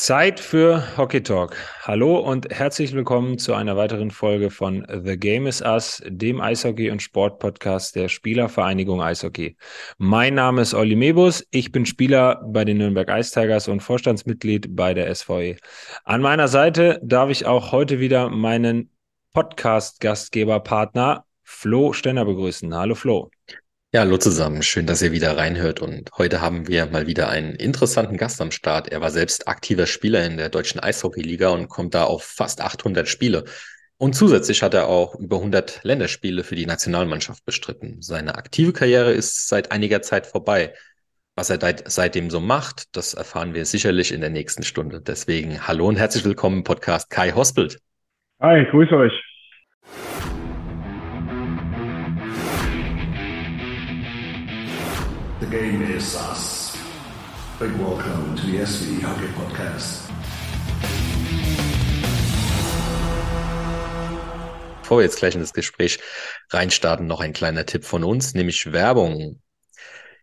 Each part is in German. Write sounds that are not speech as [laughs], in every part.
Zeit für Hockey Talk. Hallo und herzlich willkommen zu einer weiteren Folge von The Game is Us, dem Eishockey- und Sportpodcast der Spielervereinigung Eishockey. Mein Name ist Olli Mebus, ich bin Spieler bei den Nürnberg Ice Tigers und Vorstandsmitglied bei der SVE. An meiner Seite darf ich auch heute wieder meinen Podcast-Gastgeberpartner Flo Stenner begrüßen. Hallo Flo. Ja, hallo zusammen. Schön, dass ihr wieder reinhört. Und heute haben wir mal wieder einen interessanten Gast am Start. Er war selbst aktiver Spieler in der deutschen Eishockeyliga und kommt da auf fast 800 Spiele. Und zusätzlich hat er auch über 100 Länderspiele für die Nationalmannschaft bestritten. Seine aktive Karriere ist seit einiger Zeit vorbei. Was er seitdem so macht, das erfahren wir sicherlich in der nächsten Stunde. Deswegen hallo und herzlich willkommen im Podcast Kai Hospelt. Hi, grüße euch. The game is us. Big welcome to the SV Hockey Podcast. Bevor wir jetzt gleich in das Gespräch reinstarten, noch ein kleiner Tipp von uns, nämlich Werbung.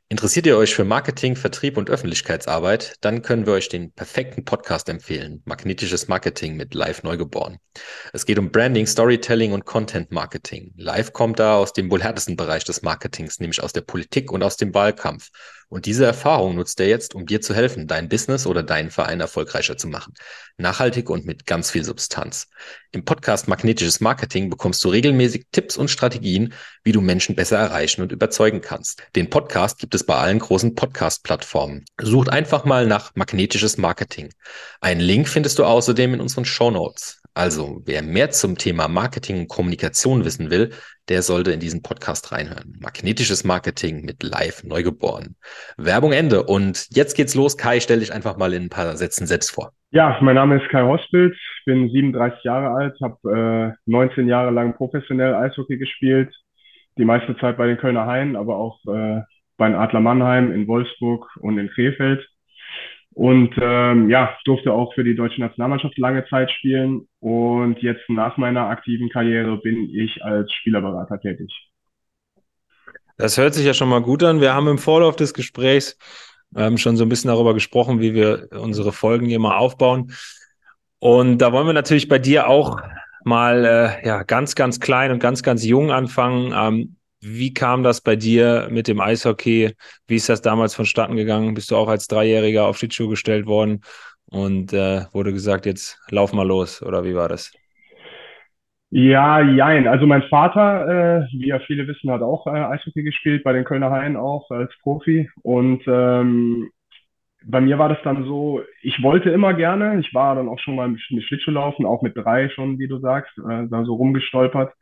Interessiert ihr euch für Marketing, Vertrieb und Öffentlichkeitsarbeit? Dann können wir euch den perfekten Podcast empfehlen. Magnetisches Marketing mit Live Neugeboren. Es geht um Branding, Storytelling und Content Marketing. Live kommt da aus dem wohl härtesten Bereich des Marketings, nämlich aus der Politik und aus dem Wahlkampf. Und diese Erfahrung nutzt er jetzt, um dir zu helfen, dein Business oder deinen Verein erfolgreicher zu machen. Nachhaltig und mit ganz viel Substanz. Im Podcast Magnetisches Marketing bekommst du regelmäßig Tipps und Strategien, wie du Menschen besser erreichen und überzeugen kannst. Den Podcast gibt es bei allen großen Podcast-Plattformen. Sucht einfach mal nach Magnetisches Marketing. Einen Link findest du außerdem in unseren Show Notes. Also, wer mehr zum Thema Marketing und Kommunikation wissen will, der sollte in diesen Podcast reinhören. Magnetisches Marketing mit Live Neugeboren. Werbung Ende. Und jetzt geht's los. Kai, stell dich einfach mal in ein paar Sätzen selbst vor. Ja, mein Name ist Kai Hospelt, bin 37 Jahre alt, habe äh, 19 Jahre lang professionell Eishockey gespielt, die meiste Zeit bei den Kölner Haien, aber auch äh, bei den Adler Mannheim in Wolfsburg und in Krefeld. Und ähm, ja, durfte auch für die deutsche Nationalmannschaft lange Zeit spielen. Und jetzt nach meiner aktiven Karriere bin ich als Spielerberater tätig. Das hört sich ja schon mal gut an. Wir haben im Vorlauf des Gesprächs ähm, schon so ein bisschen darüber gesprochen, wie wir unsere Folgen hier mal aufbauen. Und da wollen wir natürlich bei dir auch mal äh, ja, ganz, ganz klein und ganz, ganz jung anfangen. Ähm, wie kam das bei dir mit dem Eishockey? Wie ist das damals vonstatten gegangen? Bist du auch als Dreijähriger auf Schlittschuh gestellt worden und äh, wurde gesagt, jetzt lauf mal los oder wie war das? Ja, jein. Also mein Vater, äh, wie ja viele wissen, hat auch äh, Eishockey gespielt, bei den Kölner Haien auch als Profi. Und ähm, bei mir war das dann so, ich wollte immer gerne, ich war dann auch schon mal mit Schlittschuh laufen, auch mit drei schon, wie du sagst, äh, da so rumgestolpert.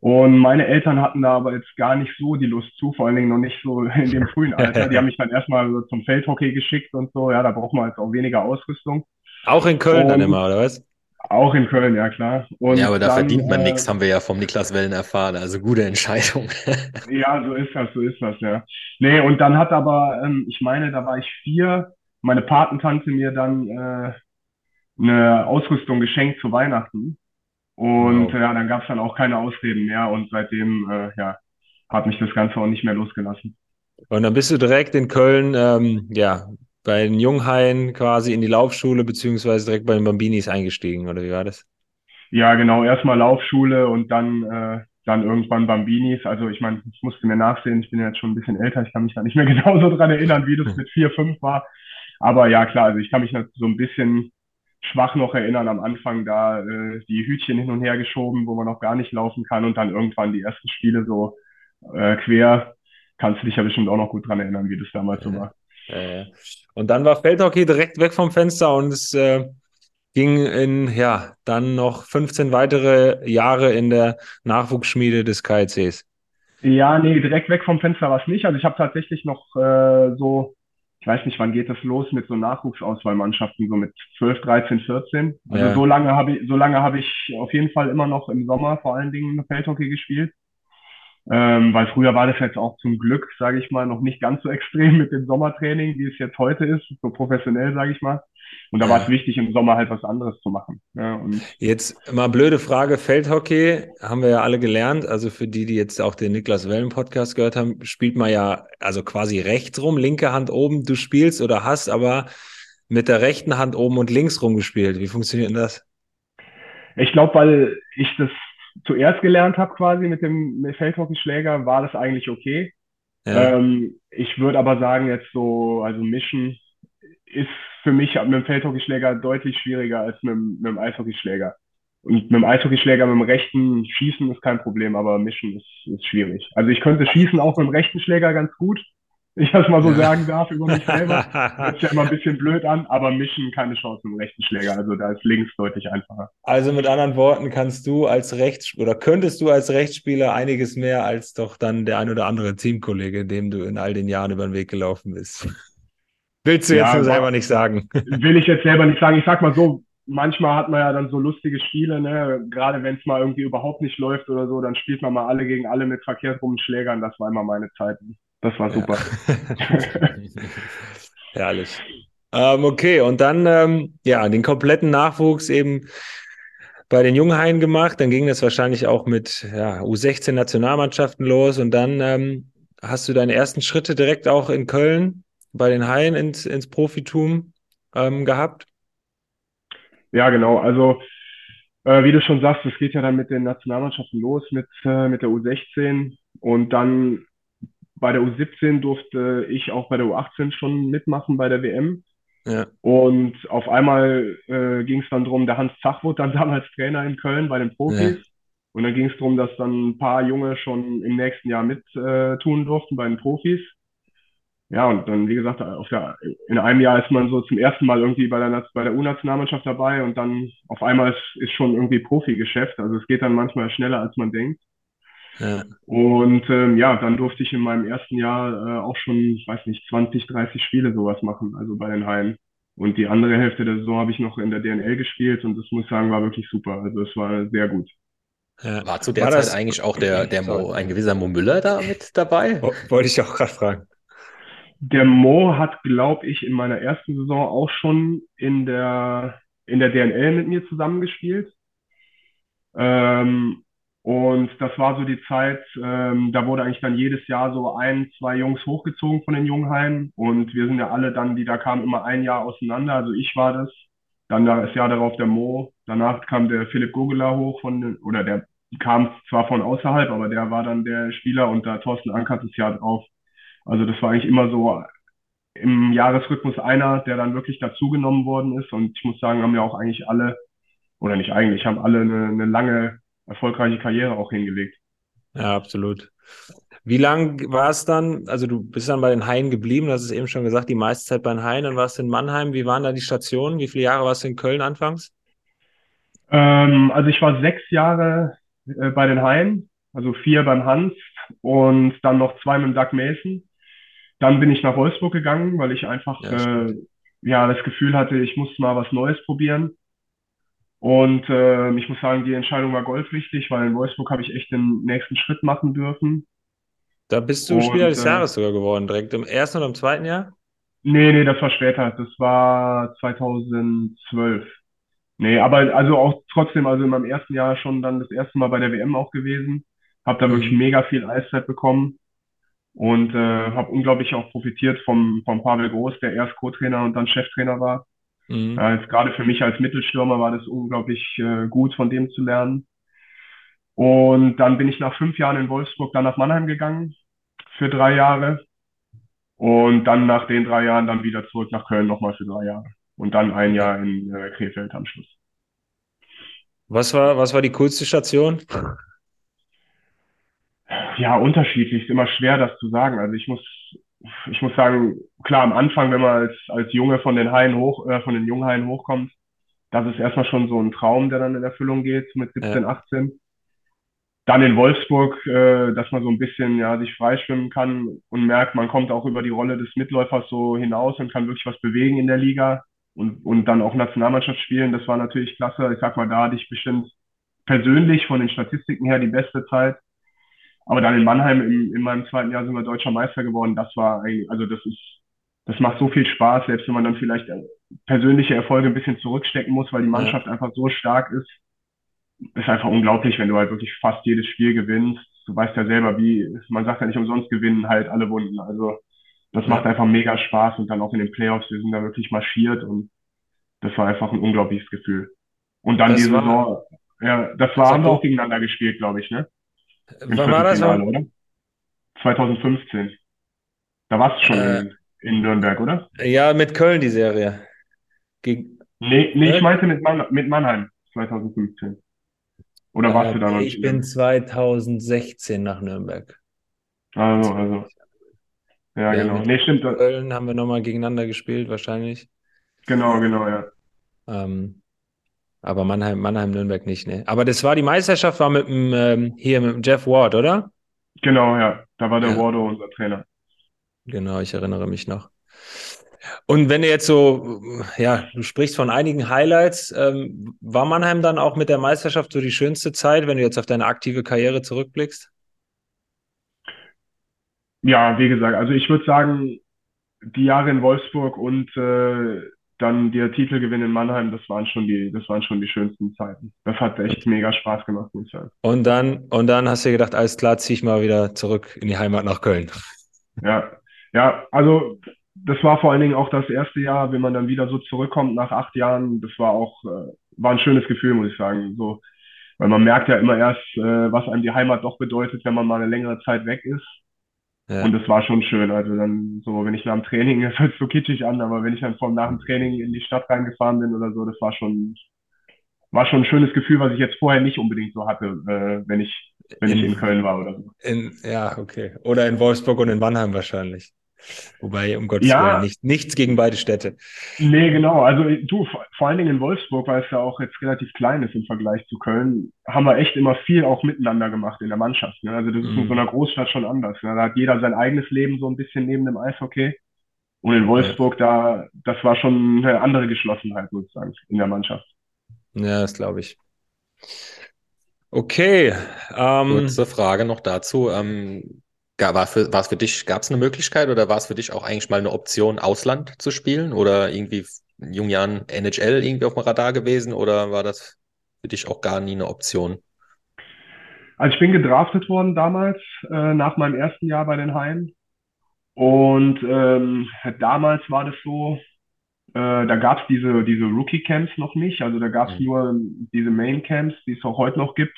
Und meine Eltern hatten da aber jetzt gar nicht so die Lust zu, vor allen Dingen noch nicht so in dem frühen Alter. Die haben mich dann erstmal so zum Feldhockey geschickt und so. Ja, da braucht man jetzt auch weniger Ausrüstung. Auch in Köln und dann immer, oder was? Auch in Köln, ja klar. Und ja, aber da dann, verdient man äh, nichts, haben wir ja vom Niklas Wellen erfahren. Also gute Entscheidung. [laughs] ja, so ist das, so ist das, ja. Nee, und dann hat aber, ähm, ich meine, da war ich vier, meine Patentante mir dann äh, eine Ausrüstung geschenkt zu Weihnachten. Und wow. ja, dann gab es dann auch keine Ausreden mehr und seitdem äh, ja, hat mich das Ganze auch nicht mehr losgelassen. Und dann bist du direkt in Köln, ähm, ja, bei den Junghaien quasi in die Laufschule beziehungsweise direkt bei den Bambinis eingestiegen, oder wie war das? Ja, genau, erstmal Laufschule und dann, äh, dann irgendwann Bambinis. Also ich meine, ich musste mir nachsehen, ich bin jetzt schon ein bisschen älter, ich kann mich da nicht mehr [laughs] genauso dran erinnern, wie das mit vier, fünf war. Aber ja, klar, also ich kann mich so ein bisschen schwach noch erinnern, am Anfang da äh, die Hütchen hin und her geschoben, wo man noch gar nicht laufen kann und dann irgendwann die ersten Spiele so äh, quer. Kannst du dich ja bestimmt auch noch gut dran erinnern, wie das damals so war. Äh, und dann war Feldhockey direkt weg vom Fenster und es äh, ging in, ja, dann noch 15 weitere Jahre in der Nachwuchsschmiede des KICs. Ja, nee, direkt weg vom Fenster war es nicht. Also ich habe tatsächlich noch äh, so ich weiß nicht, wann geht das los mit so Nachwuchsauswahlmannschaften, so mit 12, 13, 14. Also ja. so lange habe ich, so lange habe ich auf jeden Fall immer noch im Sommer vor allen Dingen Feldhockey gespielt. Ähm, weil früher war das jetzt auch zum Glück, sage ich mal, noch nicht ganz so [laughs] extrem mit dem Sommertraining, wie es jetzt heute ist, so professionell, sage ich mal. Und da war es wichtig, im Sommer halt was anderes zu machen. Ja, jetzt mal blöde Frage, Feldhockey haben wir ja alle gelernt. Also für die, die jetzt auch den Niklas Wellen Podcast gehört haben, spielt man ja also quasi rechts rum, linke Hand oben, du spielst oder hast aber mit der rechten Hand oben und links rumgespielt. Wie funktioniert denn das? Ich glaube, weil ich das zuerst gelernt habe quasi mit dem Feldhockeyschläger, war das eigentlich okay. Ja. Ähm, ich würde aber sagen, jetzt so, also mischen ist für mich mit dem Feldhockeyschläger deutlich schwieriger als mit, mit dem Eishockeyschläger. Und mit dem Eishockeyschläger mit dem rechten Schießen ist kein Problem, aber mischen ist, ist schwierig. Also ich könnte schießen auch mit dem rechten Schläger ganz gut, wenn ich das mal so sagen darf über mich selber. [laughs] Hört sich ja immer ein bisschen blöd an, aber mischen keine Chance mit dem rechten Schläger. Also da ist links deutlich einfacher. Also mit anderen Worten kannst du als Rechts oder könntest du als Rechtsspieler einiges mehr als doch dann der ein oder andere Teamkollege, dem du in all den Jahren über den Weg gelaufen bist. Willst du jetzt Ja, nur wa- selber nicht sagen? [laughs] will ich jetzt selber nicht sagen. Ich sag mal so, manchmal hat man ja dann so lustige Spiele, ne? Gerade wenn es mal irgendwie überhaupt nicht läuft oder so, dann spielt man mal alle gegen alle mit verkehrt Schlägern. Das war immer meine Zeit. Das war super. [laughs] Herrlich. Ähm, okay, und dann ähm, ja, den kompletten Nachwuchs eben bei den Junghaien gemacht. Dann ging das wahrscheinlich auch mit ja, U16-Nationalmannschaften los. Und dann ähm, hast du deine ersten Schritte direkt auch in Köln bei den Haien ins, ins Profitum ähm, gehabt. Ja, genau. Also, äh, wie du schon sagst, es geht ja dann mit den Nationalmannschaften los, mit, äh, mit der U16. Und dann bei der U17 durfte ich auch bei der U18 schon mitmachen bei der WM. Ja, Und auf einmal äh, ging es dann drum, der Hans Zach wurde dann [laughs] damals Trainer in Köln bei den Profis. Ja. Und dann ging es darum, dass dann ein paar Junge schon im nächsten Jahr mit äh, tun durften bei den Profis. Ja, und dann, wie gesagt, auf der, in einem Jahr ist man so zum ersten Mal irgendwie bei der, bei der U-Nationalmannschaft dabei und dann auf einmal ist, ist schon irgendwie Profigeschäft. Also es geht dann manchmal schneller, als man denkt. ja, Und ähm, ja, dann durfte ich in meinem ersten Jahr äh, auch schon, ich weiß nicht, 20, 30 Spiele sowas machen, also bei den Haien. Und die andere Hälfte der Saison habe ich noch in der DNL gespielt und das muss ich sagen, war wirklich super. Also es war sehr gut. ja. War zu der War Zeit das- eigentlich auch der, der Mo, ein gewisser Mo Müller da mit dabei? Wo- Wollte ich auch gerade fragen. Der Mo hat, glaube ich, in meiner ersten Saison auch schon in der, in der DNL mit mir zusammengespielt. Ähm, und das war so die Zeit, ähm, da wurde eigentlich dann jedes Jahr so ein, zwei Jungs hochgezogen von den Junghaien. Und wir sind ja alle dann, die da kamen, immer ein Jahr auseinander. Also ich war das. Dann das Jahr darauf der Mo. Danach kam der Philipp Gogela hoch von, oder der kam zwar von außerhalb, aber der war dann der Spieler und da Thorsten Ankert das Jahr drauf. Also das war eigentlich immer so im Jahresrhythmus einer, der dann wirklich dazugenommen worden ist. Und ich muss sagen, haben ja auch eigentlich alle, oder nicht eigentlich, haben alle eine, eine lange, erfolgreiche Karriere auch hingelegt. Ja, absolut. Wie lang war es dann? Also du bist dann bei den Haien geblieben, du hast es eben schon gesagt, die meiste Zeit bei den Haien, dann warst du in Mannheim. Wie waren da die Stationen? Wie viele Jahre warst du in Köln anfangs? Ähm, also ich war sechs Jahre äh, bei den Haien, also vier beim Hans und dann noch zwei mit dem Doug Mason. Dann bin ich nach Wolfsburg gegangen, weil ich einfach Ja, äh, ja das Gefühl hatte, ich muss mal was Neues probieren. Und äh, ich muss sagen, die Entscheidung war goldrichtig, weil in Wolfsburg habe ich echt den nächsten Schritt machen dürfen. Da bist du Und, Spieler des äh, Jahres sogar geworden, direkt im ersten oder im zweiten Jahr? Nee, nee, das war später. Das war 2012. Nee, aber also auch trotzdem, also in meinem ersten Jahr schon dann das erste Mal bei der WM auch gewesen. Hab da wirklich Mhm. mega viel Eiszeit bekommen und äh, habe unglaublich auch profitiert vom, vom Pavel Groß, der erst Co-Trainer und dann Cheftrainer war. Mhm. Jetzt gerade für mich als Mittelstürmer war das unglaublich äh, gut, von dem zu lernen. Und dann bin ich nach fünf Jahren in Wolfsburg dann nach Mannheim gegangen für drei Jahre. Und dann nach den drei Jahren dann wieder zurück nach Köln nochmal für drei Jahre. Und dann ein Jahr in äh, Krefeld am Schluss. Was war, was war die coolste Station? Ja, unterschiedlich. Ist immer schwer, das zu sagen. Also ich muss, ich muss sagen, klar, am Anfang, wenn man als, als Junge von den Haien hoch, äh, von den Junghaien hochkommt, das ist erstmal schon so ein Traum, der dann in Erfüllung geht mit 17, 18. Dann in Wolfsburg, äh, dass man so ein bisschen ja sich freischwimmen kann und merkt, man kommt auch über die Rolle des Mitläufers so hinaus und kann wirklich was bewegen in der Liga und, und dann auch Nationalmannschaft spielen. Das war natürlich klasse. Ich sag mal, da hatte ich bestimmt persönlich von den Statistiken her die beste Zeit. Aber dann in Mannheim im, in meinem zweiten Jahr sind wir deutscher Meister geworden. Das war eigentlich, also das ist, das macht so viel Spaß, selbst wenn man dann vielleicht äh, persönliche Erfolge ein bisschen zurückstecken muss, weil die Mannschaft einfach so stark ist. Ist einfach unglaublich, wenn du halt wirklich fast jedes Spiel gewinnst. Du weißt ja selber, wie, man sagt ja nicht umsonst gewinnen halt alle Wunden. Also das macht einfach mega Spaß und dann auch in den Playoffs, wir sind da wirklich marschiert und das war einfach ein unglaubliches Gefühl. Und dann Das die war- Saison, ja, das war, haben wir auch gegeneinander gespielt, glaube ich, ne? Wann war das? Oder? 2015. Da warst du schon Äh, in, in Nürnberg, oder? Ja, mit Köln die Serie. Gegen, Nee, nee, Äh? ich meinte mit, Mann, mit Mannheim 2015. Oder warst du da noch Äh, ich bin 2016 nach Nürnberg. Also, also. Ja, Ja, genau. Nee, stimmt. Köln haben wir nochmal gegeneinander gespielt, wahrscheinlich. Genau, genau, ja. Ähm, aber Mannheim, Mannheim, Nürnberg nicht, ne? Aber das war die Meisterschaft, war mit dem, ähm, hier mit dem Jeff Ward, oder? Genau, ja. Da war der Ja. Wardo unser Trainer. Genau, ich erinnere mich noch. Und wenn du jetzt so, ja, du sprichst von einigen Highlights, ähm, war Mannheim dann auch mit der Meisterschaft so die schönste Zeit, wenn du jetzt auf deine aktive Karriere zurückblickst? Ja, wie gesagt, also ich würde sagen, die Jahre in Wolfsburg und äh, dann der Titelgewinn in Mannheim, das waren schon die, das waren schon die schönsten Zeiten. Das hat echt mega Spaß gemacht, muss ich sagen. Und dann, und dann hast du gedacht, alles klar, zieh ich mal wieder zurück in die Heimat nach Köln. Ja, ja, also das war vor allen Dingen auch das erste Jahr, wenn man dann wieder so zurückkommt nach acht Jahren, das war auch, äh, war ein schönes Gefühl, muss ich sagen. So, weil man merkt ja immer erst, äh, was einem die Heimat doch bedeutet, wenn man mal eine längere Zeit weg ist. Ja. Und das war schon schön. Also dann so, wenn ich nach dem Training, [laughs] das hört so kitschig an, aber wenn ich dann vom nach dem Training in die Stadt reingefahren bin oder so, das war schon, war schon ein schönes Gefühl, was ich jetzt vorher nicht unbedingt so hatte, äh, wenn ich, wenn ich In- in Köln war oder so. In, ja, okay. Oder in Wolfsburg und in Mannheim wahrscheinlich. Wobei, um Gottes Ja. Willen, nicht, nichts gegen beide Städte. Nee, genau. Also du, vor allen Dingen in Wolfsburg, weil es ja auch jetzt relativ klein ist im Vergleich zu Köln, haben wir echt immer viel auch miteinander gemacht in der Mannschaft. Ne? Also das ist in Mhm. so einer Großstadt schon anders. Ne? Da hat jeder sein eigenes Leben so ein bisschen neben dem Eishockey. Und in Wolfsburg, da, das war schon eine andere Geschlossenheit, muss ich sagen, in der Mannschaft. Ja, das glaube ich. Okay. Ähm, Kurze Frage noch dazu. Ähm, war für, war es für dich, gab es eine Möglichkeit oder war es für dich auch eigentlich mal eine Option, Ausland zu spielen oder irgendwie in jungen Jahren NHL irgendwie auf dem Radar gewesen oder war das für dich auch gar nie eine Option? Also ich bin gedraftet worden damals, äh, nach meinem ersten Jahr bei den Haien. Und ähm, damals war das so, äh, da gab es diese, diese Rookie-Camps noch nicht. Also da gab es Mhm. nur diese Main-Camps, die es auch heute noch gibt,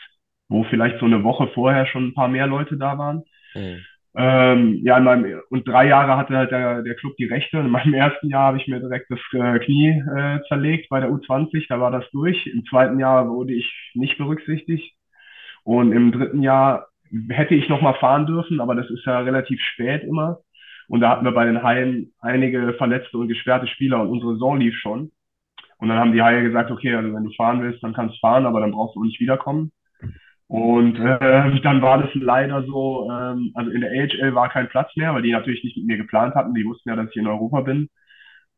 wo vielleicht so eine Woche vorher schon ein paar mehr Leute da waren. Hm. Ähm, ja, in meinem, und drei Jahre hatte halt der, der Club die Rechte. In meinem ersten Jahr habe ich mir direkt das äh, Knie äh, zerlegt bei der U20, da war das durch. Im zweiten Jahr wurde ich nicht berücksichtigt. Und im dritten Jahr hätte ich noch mal fahren dürfen, aber das ist ja relativ spät immer. Und da hatten wir bei den Haien einige verletzte und gesperrte Spieler und unsere Saison lief schon. Und dann haben die Haie gesagt, okay, also wenn du fahren willst, dann kannst du fahren, aber dann brauchst du auch nicht wiederkommen. Und äh, dann war das leider so, ähm, also in der AHL war kein Platz mehr, weil die natürlich nicht mit mir geplant hatten. Die wussten ja, dass ich in Europa bin.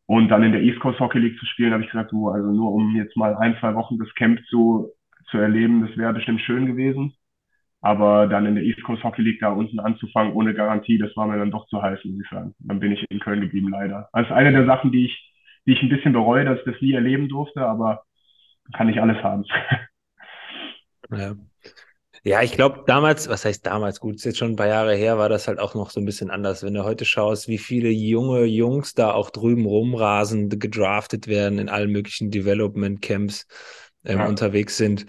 Und dann in der East Coast Hockey League zu spielen, habe ich gesagt, du, also nur um jetzt mal ein, zwei Wochen das Camp zu, zu erleben, das wäre bestimmt schön gewesen. Aber dann in der East Coast Hockey League da unten anzufangen ohne Garantie, das war mir dann doch zu heiß, muss ich sagen. Dann bin ich in Köln geblieben, leider. Ist eine der Sachen, die ich, die ich ein bisschen bereue, dass ich das nie erleben durfte, aber kann ich alles haben. [laughs] Ja. Ja, ich glaube, damals, was heißt damals, gut, ist jetzt schon ein paar Jahre her, war das halt auch noch so ein bisschen anders. Wenn du heute schaust, wie viele junge Jungs da auch drüben rumrasen, gedraftet werden, in allen möglichen Development Camps ähm, Ja. unterwegs sind.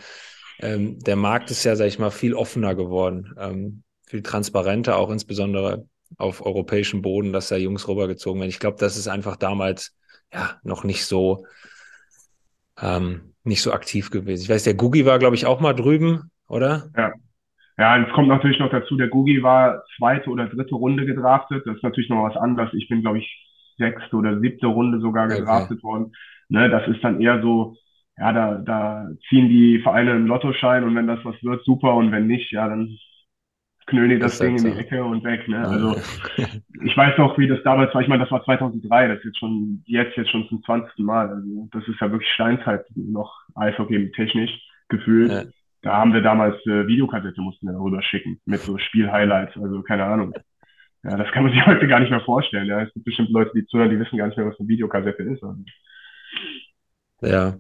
Ähm, der Markt ist ja, sag ich mal, viel offener geworden, ähm, viel transparenter, auch insbesondere auf europäischem Boden, dass da Jungs rübergezogen werden. Ich glaube, das ist einfach damals ja noch nicht so, ähm, nicht so aktiv gewesen. Ich weiß, der Gugi war, glaube ich, auch mal drüben, oder? Ja, und es kommt natürlich noch dazu, der Gugi war zweite oder dritte Runde gedraftet. Das ist natürlich noch was anderes. Ich bin, glaube ich, sechste oder siebte Runde sogar Okay. gedraftet worden. Ne, das ist dann eher so, ja, da, da ziehen die Vereine einen Lottoschein und wenn das was wird, super. Und wenn nicht, ja, dann die das halt Ding in die. Ecke und weg. Ne? Also [laughs] ich weiß noch, wie das damals war. Ich meine, das war 2003. Das ist jetzt schon, jetzt, jetzt schon zum 20. Mal. Also das ist ja wirklich Steinzeit noch Eishockey technisch gefühlt. Ja. Da haben wir damals äh, Videokassette mussten wir darüber schicken mit so Spielhighlights, also keine Ahnung. Ja, das kann man [laughs] sich heute gar nicht mehr vorstellen. Ja, es gibt bestimmt Leute, die zuhören, die wissen gar nicht mehr, was eine Videokassette ist. Also, Ja.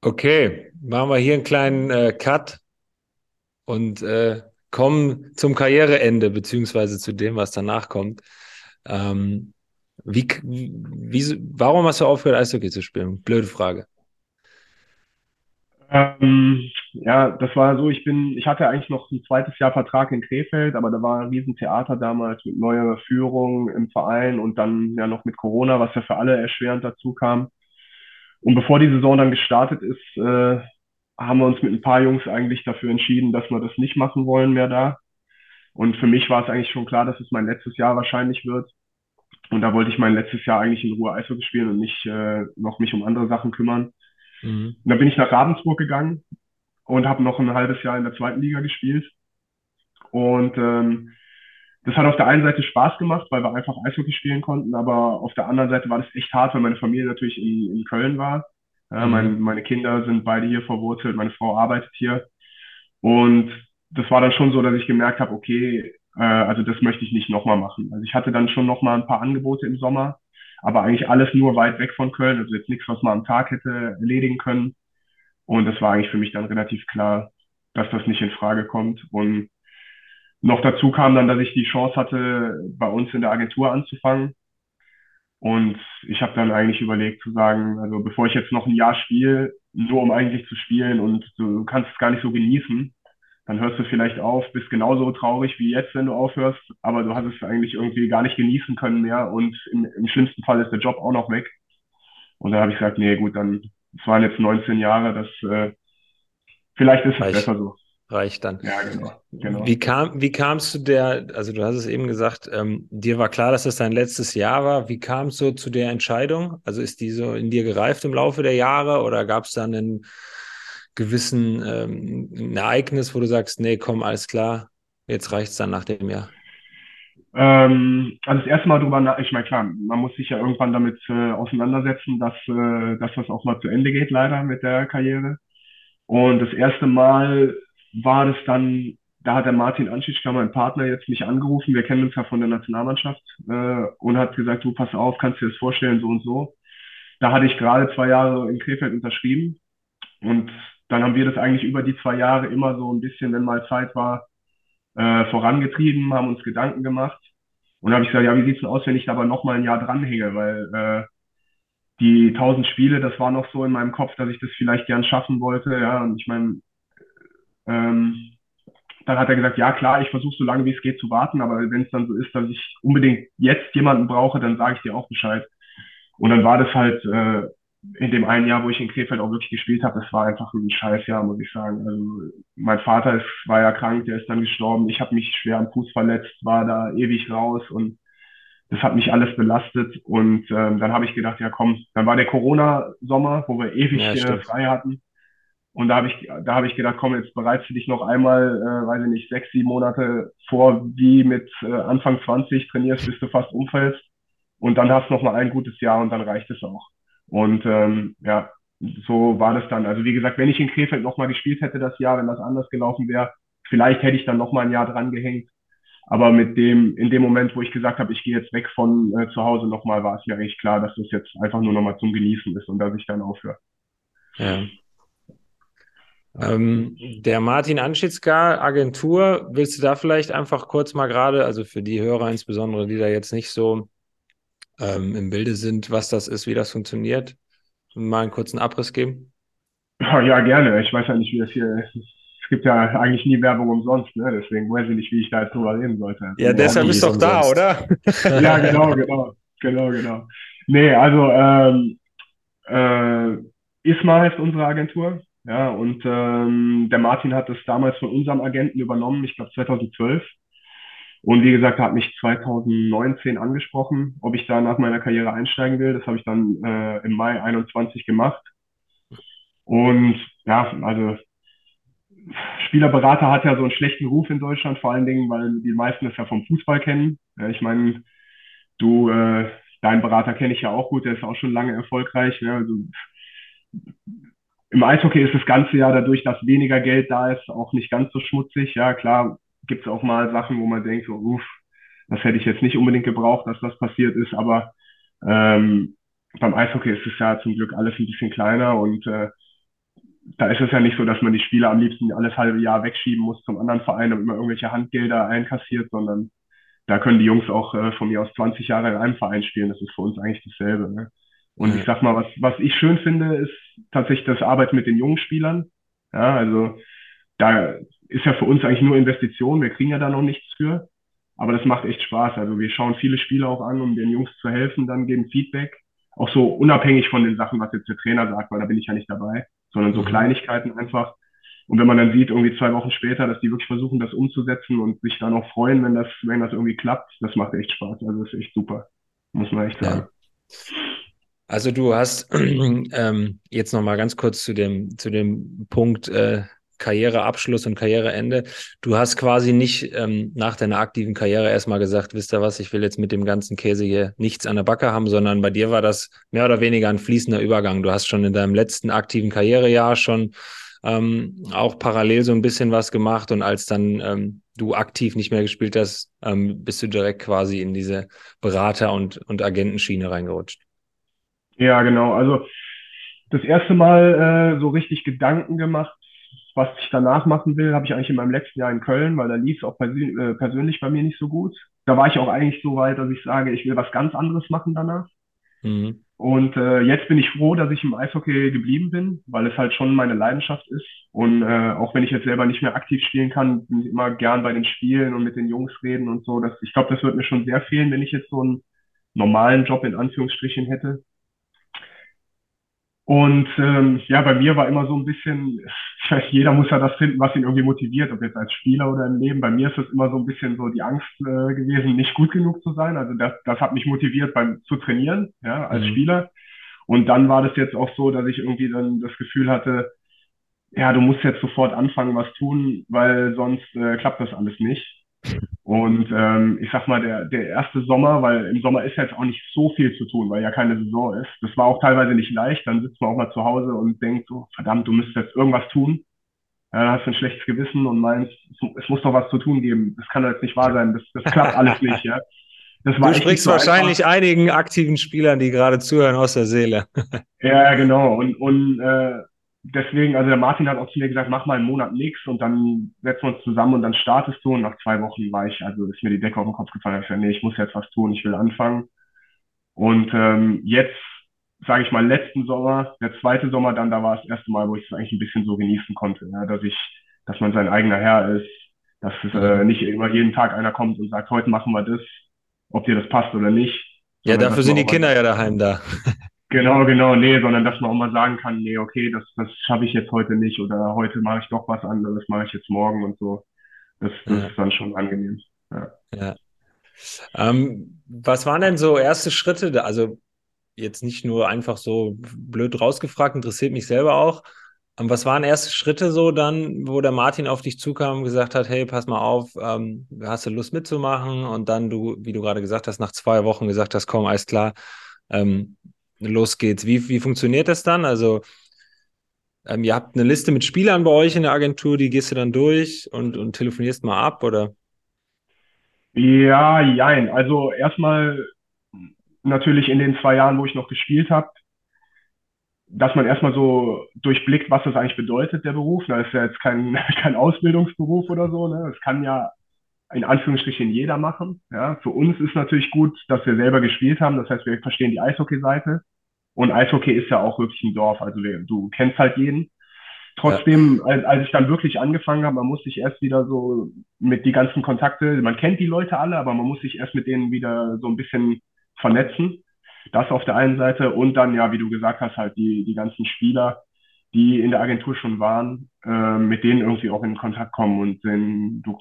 Okay, machen wir hier einen kleinen äh, Cut und äh, kommen zum Karriereende, beziehungsweise zu dem, was danach kommt. Ähm, wie, wie, warum hast du aufgehört, Eishockey zu spielen? Blöde Frage. Ähm, ja, das war so, ich bin, ich hatte eigentlich noch ein zweites Jahr Vertrag in Krefeld, aber da war ein Riesentheater damals mit neuer Führung im Verein und dann ja noch mit Corona, was ja für alle erschwerend dazu kam. Und bevor die Saison dann gestartet ist, äh, haben wir uns mit ein paar Jungs eigentlich dafür entschieden, dass wir das nicht machen wollen mehr da. Und für mich war es eigentlich schon klar, dass es mein letztes Jahr wahrscheinlich wird. Und da wollte ich mein letztes Jahr eigentlich in Ruhe Eishockey spielen und nicht äh, noch mich um andere Sachen kümmern. Mhm. Und dann bin ich nach Ravensburg gegangen und habe noch ein halbes Jahr in der zweiten Liga gespielt. Und ähm, das hat auf der einen Seite Spaß gemacht, weil wir einfach Eishockey spielen konnten, aber auf der anderen Seite war das echt hart, weil meine Familie natürlich in, in Köln war. Ja, mhm. mein, meine Kinder sind beide hier verwurzelt, meine Frau arbeitet hier. Und das war dann schon so, dass ich gemerkt habe, okay, äh, also das möchte ich nicht nochmal machen. Also ich hatte dann schon nochmal ein paar Angebote im Sommer, aber eigentlich alles nur weit weg von Köln, also jetzt nichts, was man am Tag hätte erledigen können. Und das war eigentlich für mich dann relativ klar, dass das nicht in Frage kommt. Und noch dazu kam dann, dass ich die Chance hatte, bei uns in der Agentur anzufangen. Und ich habe dann eigentlich überlegt zu sagen, also bevor ich jetzt noch ein Jahr spiele, nur um eigentlich zu spielen und du kannst es gar nicht so genießen, dann hörst du vielleicht auf, bist genauso traurig wie jetzt, wenn du aufhörst, aber du hast es eigentlich irgendwie gar nicht genießen können mehr und im, im schlimmsten Fall ist der Job auch noch weg. Und da habe ich gesagt, nee, gut, dann, es waren jetzt 19 Jahre, das, äh, vielleicht ist es besser so. Reicht dann. Ja, genau. genau. Wie kam, wie kamst du der, also du hast es eben gesagt, ähm, dir war klar, dass das dein letztes Jahr war. Wie kamst du zu der Entscheidung? Also ist die so in dir gereift im Laufe der Jahre oder gab es dann einen, gewissen ähm, ein Ereignis, wo du sagst, nee, komm, alles klar, jetzt reicht es dann nach dem Jahr? Ähm, also das erste Mal drüber nach, ich meine, klar, man muss sich ja irgendwann damit äh, auseinandersetzen, dass, äh, dass das auch mal zu Ende geht, leider mit der Karriere. Und das erste Mal war das dann, da hat der Martin Anschitschka, mein Partner, jetzt mich angerufen, wir kennen uns ja von der Nationalmannschaft, äh, und hat gesagt, du pass auf, kannst dir das vorstellen, so und so. Da hatte ich gerade zwei Jahre in Krefeld unterschrieben und dann haben wir das eigentlich über die zwei Jahre immer so ein bisschen, wenn mal Zeit war, äh, vorangetrieben, haben uns Gedanken gemacht. Und dann habe ich gesagt, ja, wie sieht's denn aus, wenn ich da aber noch mal ein Jahr dranhänge, weil äh, die tausend Spiele, das war noch so in meinem Kopf, dass ich das vielleicht gern schaffen wollte. Ja, und ich meine, ähm, dann hat er gesagt, ja klar, ich versuche so lange wie es geht zu warten, aber wenn es dann so ist, dass ich unbedingt jetzt jemanden brauche, dann sage ich dir auch Bescheid. Und dann war das halt äh, in dem einen Jahr, wo ich in Krefeld auch wirklich gespielt habe, das war einfach ein Scheißjahr, muss ich sagen. Also mein Vater ist, war ja krank, der ist dann gestorben. Ich habe mich schwer am Fuß verletzt, war da ewig raus und das hat mich alles belastet. Und ähm, dann habe ich gedacht, ja komm, dann war der Corona-Sommer, wo wir ewig ja, äh, frei hatten. Und da habe ich, da habe ich gedacht, komm, jetzt bereitest du dich noch einmal, äh, weiß ich nicht, sechs, sieben Monate vor, wie mit äh, Anfang 20 trainierst, bis du fast umfällst. Und dann hast du noch mal ein gutes Jahr und dann reicht es auch. Und ähm, ja, so war das dann. Also wie gesagt, wenn ich in Krefeld nochmal gespielt hätte das Jahr, wenn das anders gelaufen wäre, vielleicht hätte ich dann nochmal ein Jahr dran gehängt. Aber mit dem, in dem Moment, wo ich gesagt habe, ich gehe jetzt weg von äh, zu Hause nochmal, war es mir eigentlich klar, dass das jetzt einfach nur nochmal zum Genießen ist und dass ich dann aufhöre. Ja. Ähm, der Martin Anschitzka, Agentur, willst du da vielleicht einfach kurz mal gerade, also für die Hörer insbesondere, die da jetzt nicht so ähm, im Bilde sind, was das ist, wie das funktioniert, mal einen kurzen Abriss geben? Ja, gerne. Ich weiß ja nicht, wie das hier ist. Es gibt ja eigentlich nie Werbung umsonst, ne? deswegen weiß ich nicht, wie ich da jetzt drüber reden sollte. Ja, deshalb ist doch da, oder? [laughs] ja, genau, genau, genau, genau. Nee, also ähm, äh, ISMA heißt unsere Agentur, ja, und ähm, der Martin hat das damals von unserem Agenten übernommen, ich glaube 2012. Und wie gesagt, er hat mich 2019 angesprochen, ob ich da nach meiner Karriere einsteigen will. Das habe ich dann äh, im Mai 21 gemacht. Und ja, also Spielerberater hat ja so einen schlechten Ruf in Deutschland, vor allen Dingen, weil die meisten es ja vom Fußball kennen. Ich meine, du, äh, deinen Berater kenne ich ja auch gut, der ist auch schon lange erfolgreich. Ja, also, Im Eishockey ist das ganze Jahr dadurch, dass weniger Geld da ist, auch nicht ganz so schmutzig. Ja, klar, gibt es auch mal Sachen, wo man denkt, so, uff, das hätte ich jetzt nicht unbedingt gebraucht, dass das passiert ist, aber ähm, beim Eishockey ist es ja zum Glück alles ein bisschen kleiner und äh, da ist es ja nicht so, dass man die Spieler am liebsten alles halbe Jahr wegschieben muss zum anderen Verein und immer irgendwelche Handgelder einkassiert, sondern da können die Jungs auch äh, von mir aus 20 Jahre in einem Verein spielen. Das ist für uns eigentlich dasselbe. Ne? Und Ja. ich sag mal, was, was ich schön finde, ist tatsächlich das Arbeiten mit den jungen Spielern. Ja, also da ist ja für uns eigentlich nur Investition. Wir kriegen ja da noch nichts für. Aber das macht echt Spaß. Also wir schauen viele Spiele auch an, um den Jungs zu helfen, dann geben Feedback. Auch so unabhängig von den Sachen, was jetzt der Trainer sagt, weil da bin ich ja nicht dabei, sondern so Mhm. Kleinigkeiten einfach. Und wenn man dann sieht, irgendwie zwei Wochen später, dass die wirklich versuchen, das umzusetzen und sich dann auch freuen, wenn das, wenn das irgendwie klappt, das macht echt Spaß. Also das ist echt super. Muss man echt Ja. Also du hast [clears throat] ähm, jetzt noch mal ganz kurz zu dem zu dem Punkt äh, Karriereabschluss und Karriereende. Du hast quasi nicht ähm, nach deiner aktiven Karriere erstmal gesagt, wisst ihr was, ich will jetzt mit dem ganzen Käse hier nichts an der Backe haben, sondern bei dir war das mehr oder weniger ein fließender Übergang. Du hast schon in deinem letzten aktiven Karrierejahr schon ähm, auch parallel so ein bisschen was gemacht und als dann ähm, du aktiv nicht mehr gespielt hast, ähm, bist du direkt quasi in diese Berater- und, und Agentenschiene reingerutscht. Ja, genau. Also das erste Mal äh, so richtig Gedanken gemacht, was ich danach machen will, habe ich eigentlich in meinem letzten Jahr in Köln, weil da lief es auch persö äh, persönlich bei mir nicht so gut. Da war ich auch eigentlich so weit, dass ich sage, ich will was ganz anderes machen danach. Mhm. Und äh, jetzt bin ich froh, dass ich im Eishockey geblieben bin, weil es halt schon meine Leidenschaft ist. Und äh, auch wenn ich jetzt selber nicht mehr aktiv spielen kann, bin ich immer gern bei den Spielen und mit den Jungs reden und so. Das, ich glaube, das wird mir schon sehr fehlen, wenn ich jetzt so einen normalen Job in Anführungsstrichen hätte. Und ähm, ja, bei mir war immer so ein bisschen, ich [laughs] weiß, jeder muss ja das finden, was ihn irgendwie motiviert, ob jetzt als Spieler oder im Leben. Bei mir ist es immer so ein bisschen so die Angst äh, gewesen, nicht gut genug zu sein. Also das, das hat mich motiviert beim zu trainieren, ja, als Mhm. Spieler. Und dann war das jetzt auch so, dass ich irgendwie dann das Gefühl hatte, ja, du musst jetzt sofort anfangen, was tun, weil sonst äh, klappt das alles nicht. Und ähm, ich sag mal, der, der erste Sommer, weil im Sommer ist jetzt auch nicht so viel zu tun, weil ja keine Saison ist. Das war auch teilweise nicht leicht. Dann sitzt man auch mal zu Hause und denkt so, verdammt, du müsstest jetzt irgendwas tun. Ja, dann hast du ein schlechtes Gewissen und meinst, es, muss doch was zu tun geben. Das kann doch jetzt nicht wahr sein. Das, das klappt alles [laughs] nicht, ja. Du sprichst so einfach. wahrscheinlich einigen aktiven Spielern, die gerade zuhören, aus der Seele. Ja, genau. Und, und äh, deswegen, also der Martin hat auch zu mir gesagt, mach mal einen Monat nichts und dann setzen wir uns zusammen und dann startest du. Und nach zwei Wochen war ich, also ist mir die Decke auf den Kopf gefallen. Ich gesagt, nee, ich muss jetzt was tun, ich will anfangen. Und ähm, jetzt, sage ich mal, letzten Sommer, der zweite Sommer dann, da war das erste Mal, wo ich es eigentlich ein bisschen so genießen konnte, ja, dass ich, dass man sein eigener Herr ist, dass es, äh, nicht immer jeden Tag einer kommt und sagt, heute machen wir das, ob dir das passt oder nicht. Ja, dafür sind die Kinder ja daheim da. [laughs] Genau, genau, nee, sondern dass man auch mal sagen kann, nee, okay, das, das schaffe ich jetzt heute nicht oder heute mache ich doch was anderes, mache ich jetzt morgen und so. Das, das Ja. ist dann schon angenehm. Ja. Ähm, was waren denn so erste Schritte? Also jetzt nicht nur einfach so blöd rausgefragt, interessiert mich selber auch. Ähm, was waren erste Schritte so dann, wo der Martin auf dich zukam und gesagt hat, hey, pass mal auf, ähm, hast du Lust mitzumachen? Und dann du, wie du gerade gesagt hast, nach zwei Wochen gesagt hast, komm, alles klar, ähm, los geht's. Wie, wie funktioniert das dann? Also ähm, ihr habt eine Liste mit Spielern bei euch in der Agentur, die gehst du dann durch und, und telefonierst mal ab oder? Ja, jein. Also erstmal natürlich in den zwei Jahren, wo ich noch gespielt habe, dass man erstmal so durchblickt, was das eigentlich bedeutet, der Beruf. Das ist ja jetzt kein, [laughs] kein Ausbildungsberuf oder so. Ne? Das kann ja in Anführungsstrichen jeder machen. Ja? Für uns ist natürlich gut, dass wir selber gespielt haben. Das heißt, wir verstehen die Eishockey-Seite. Und Eishockey ist ja auch wirklich ein Dorf. Also du kennst halt jeden. Trotzdem, als, als ich dann wirklich angefangen habe, man muss sich erst wieder so mit die ganzen Kontakte, man kennt die Leute alle, aber man muss sich erst mit denen wieder so ein bisschen vernetzen. Das auf der einen Seite und dann, ja, wie du gesagt hast, halt die, die ganzen Spieler, die in der Agentur schon waren, äh, mit denen irgendwie auch in Kontakt kommen und den, du,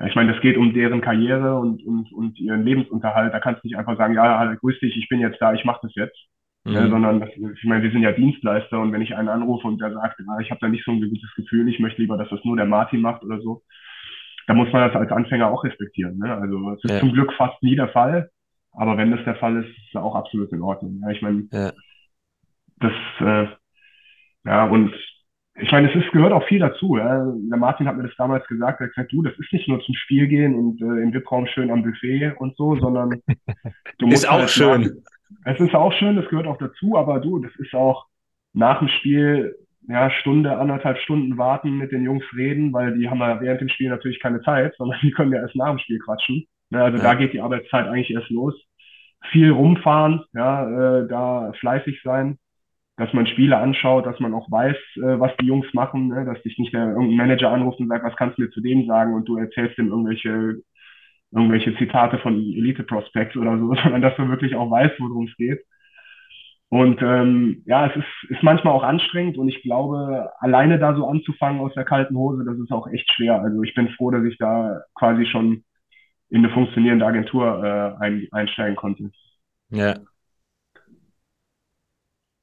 ja, ich meine, das geht um deren Karriere und, und, und ihren Lebensunterhalt. Da kannst du nicht einfach sagen, ja, grüß dich, ich bin jetzt da, ich mache das jetzt. Ja, Mhm. sondern das, ich meine, wir sind ja Dienstleister und wenn ich einen anrufe und der sagt, ja, ich habe da nicht so ein gutes Gefühl, ich möchte lieber, dass das nur der Martin macht oder so, dann muss man das als Anfänger auch respektieren. Ne? Also es ist Ja. zum Glück fast nie der Fall, aber wenn das der Fall ist, ist es auch absolut in Ordnung. Ja, ich meine, Ja. das, äh, ja, und ich meine, es ist, gehört auch viel dazu. Ja. Der Martin hat mir das damals gesagt, er hat gesagt, du, das ist nicht nur zum Spiel gehen und äh, im VIP-Raum schön am Buffet und so, sondern [laughs] du musst Ist auch halt schön. nach- es ist auch schön, das gehört auch dazu, aber du, das ist auch nach dem Spiel, ja, Stunde, anderthalb Stunden warten, mit den Jungs reden, weil die haben ja während dem Spiel natürlich keine Zeit, [laughs] sondern die können ja erst nach dem Spiel quatschen. Ne, also Ja. da geht die Arbeitszeit eigentlich erst los. Viel rumfahren, ja, äh, da fleißig sein, dass man Spiele anschaut, dass man auch weiß, äh, was die Jungs machen, ne, dass dich nicht der irgendein Manager anruft und sagt, was kannst du mir zu dem sagen und du erzählst ihm irgendwelche irgendwelche Zitate von Elite Prospects oder so, [laughs] sondern dass du wirklich auch weißt, worum es geht. Und ähm, ja, es ist, ist manchmal auch anstrengend und ich glaube, alleine da so anzufangen aus der kalten Hose, das ist auch echt schwer. Also ich bin froh, dass ich da quasi schon in eine funktionierende Agentur äh, ein, einsteigen konnte. Ja.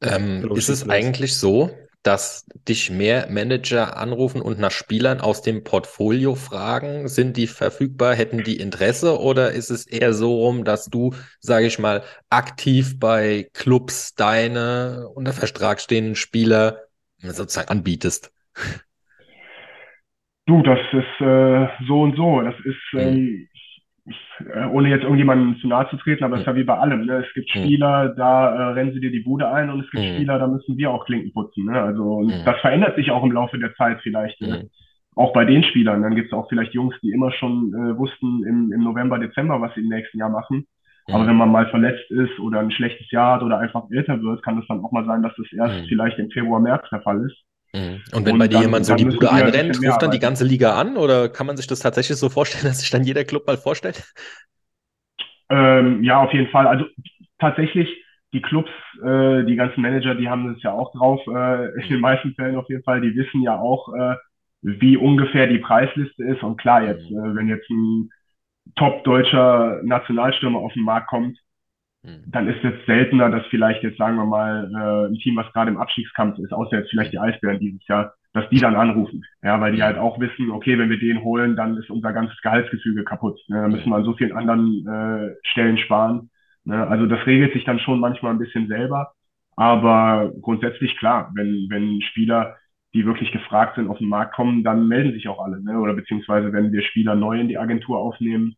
Ähm, ist es eigentlich so, dass dich mehr Manager anrufen und nach Spielern aus dem Portfolio fragen? Sind die verfügbar? Hätten die Interesse? Oder ist es eher so rum, dass du, sage ich mal, aktiv bei Clubs deine unter Vertrag stehenden Spieler sozusagen anbietest? Du, das ist äh, so und so. Das ist, äh, ohne jetzt irgendjemandem zu nahe zu treten, aber es ist ja wie bei allem. Ne? Es gibt Mhm. Spieler, da äh, rennen sie dir die Bude ein und es gibt Mhm. Spieler, da müssen wir auch Klinken putzen. Ne? Also und Mhm. das verändert sich auch im Laufe der Zeit vielleicht. Ne? Auch bei den Spielern. Dann gibt es auch vielleicht Jungs, die immer schon äh, wussten im, im November, Dezember, was sie im nächsten Jahr machen. Aber wenn man mal verletzt ist oder ein schlechtes Jahr hat oder einfach älter wird, kann es dann auch mal sein, dass das erst vielleicht im Februar, März der Fall ist. Mhm. Und wenn Und bei dir jemand so die Bude ein einrennt, ruft dann die ganze Liga an? Oder kann man sich das tatsächlich so vorstellen, [laughs] dass sich dann jeder Club mal vorstellt? Ähm, ja, auf jeden Fall. Also tatsächlich, die Clubs, äh, die ganzen Manager, die haben das ja auch drauf, äh, in den meisten Fällen auf jeden Fall. Die wissen ja auch, äh, wie ungefähr die Preisliste ist. Und klar, jetzt, Mhm. äh, wenn jetzt ein top-deutscher Nationalstürmer auf den Markt kommt, Mhm. Dann ist es seltener, dass vielleicht jetzt, sagen wir mal, äh, ein Team, was gerade im Abstiegskampf ist, außer jetzt vielleicht die Eisbären dieses Jahr, dass die dann anrufen. Ja, weil die Ja. halt auch wissen, okay, wenn wir den holen, dann ist unser ganzes Gehaltsgefüge kaputt. Ne? Dann müssen wir an so vielen anderen äh, Stellen sparen. Ne? Also das regelt sich dann schon manchmal ein bisschen selber. Aber grundsätzlich klar, wenn, wenn Spieler, die wirklich gefragt sind, auf den Markt kommen, dann melden sich auch alle. Ne? Oder beziehungsweise wenn wir Spieler neu in die Agentur aufnehmen,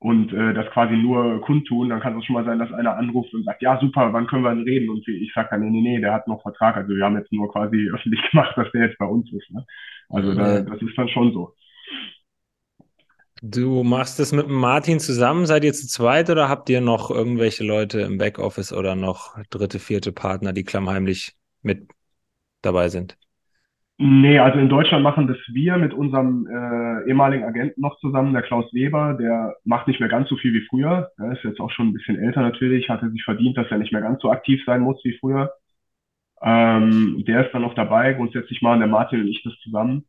und äh, das quasi nur kundtun, dann kann es auch schon mal sein, dass einer anruft und sagt, ja super, wann können wir denn reden? Und ich sage dann, nee, nee, nee, der hat noch Vertrag. Also wir haben jetzt nur quasi [laughs] öffentlich gemacht, dass der jetzt bei uns ist. Ne? Also da, das ist dann schon so. Du machst das mit Martin zusammen? Seid ihr zu zweit oder habt ihr noch irgendwelche Leute im Backoffice oder noch dritte, vierte Partner, die klammheimlich mit dabei sind? Nee, also in Deutschland machen das wir mit unserem äh, ehemaligen Agenten noch zusammen, der Klaus Weber, der macht nicht mehr ganz so viel wie früher. Er ist jetzt auch schon ein bisschen älter natürlich, hatte sich verdient, dass er nicht mehr ganz so aktiv sein muss wie früher. Ähm, der ist dann noch dabei. Grundsätzlich machen der Martin und ich das zusammen.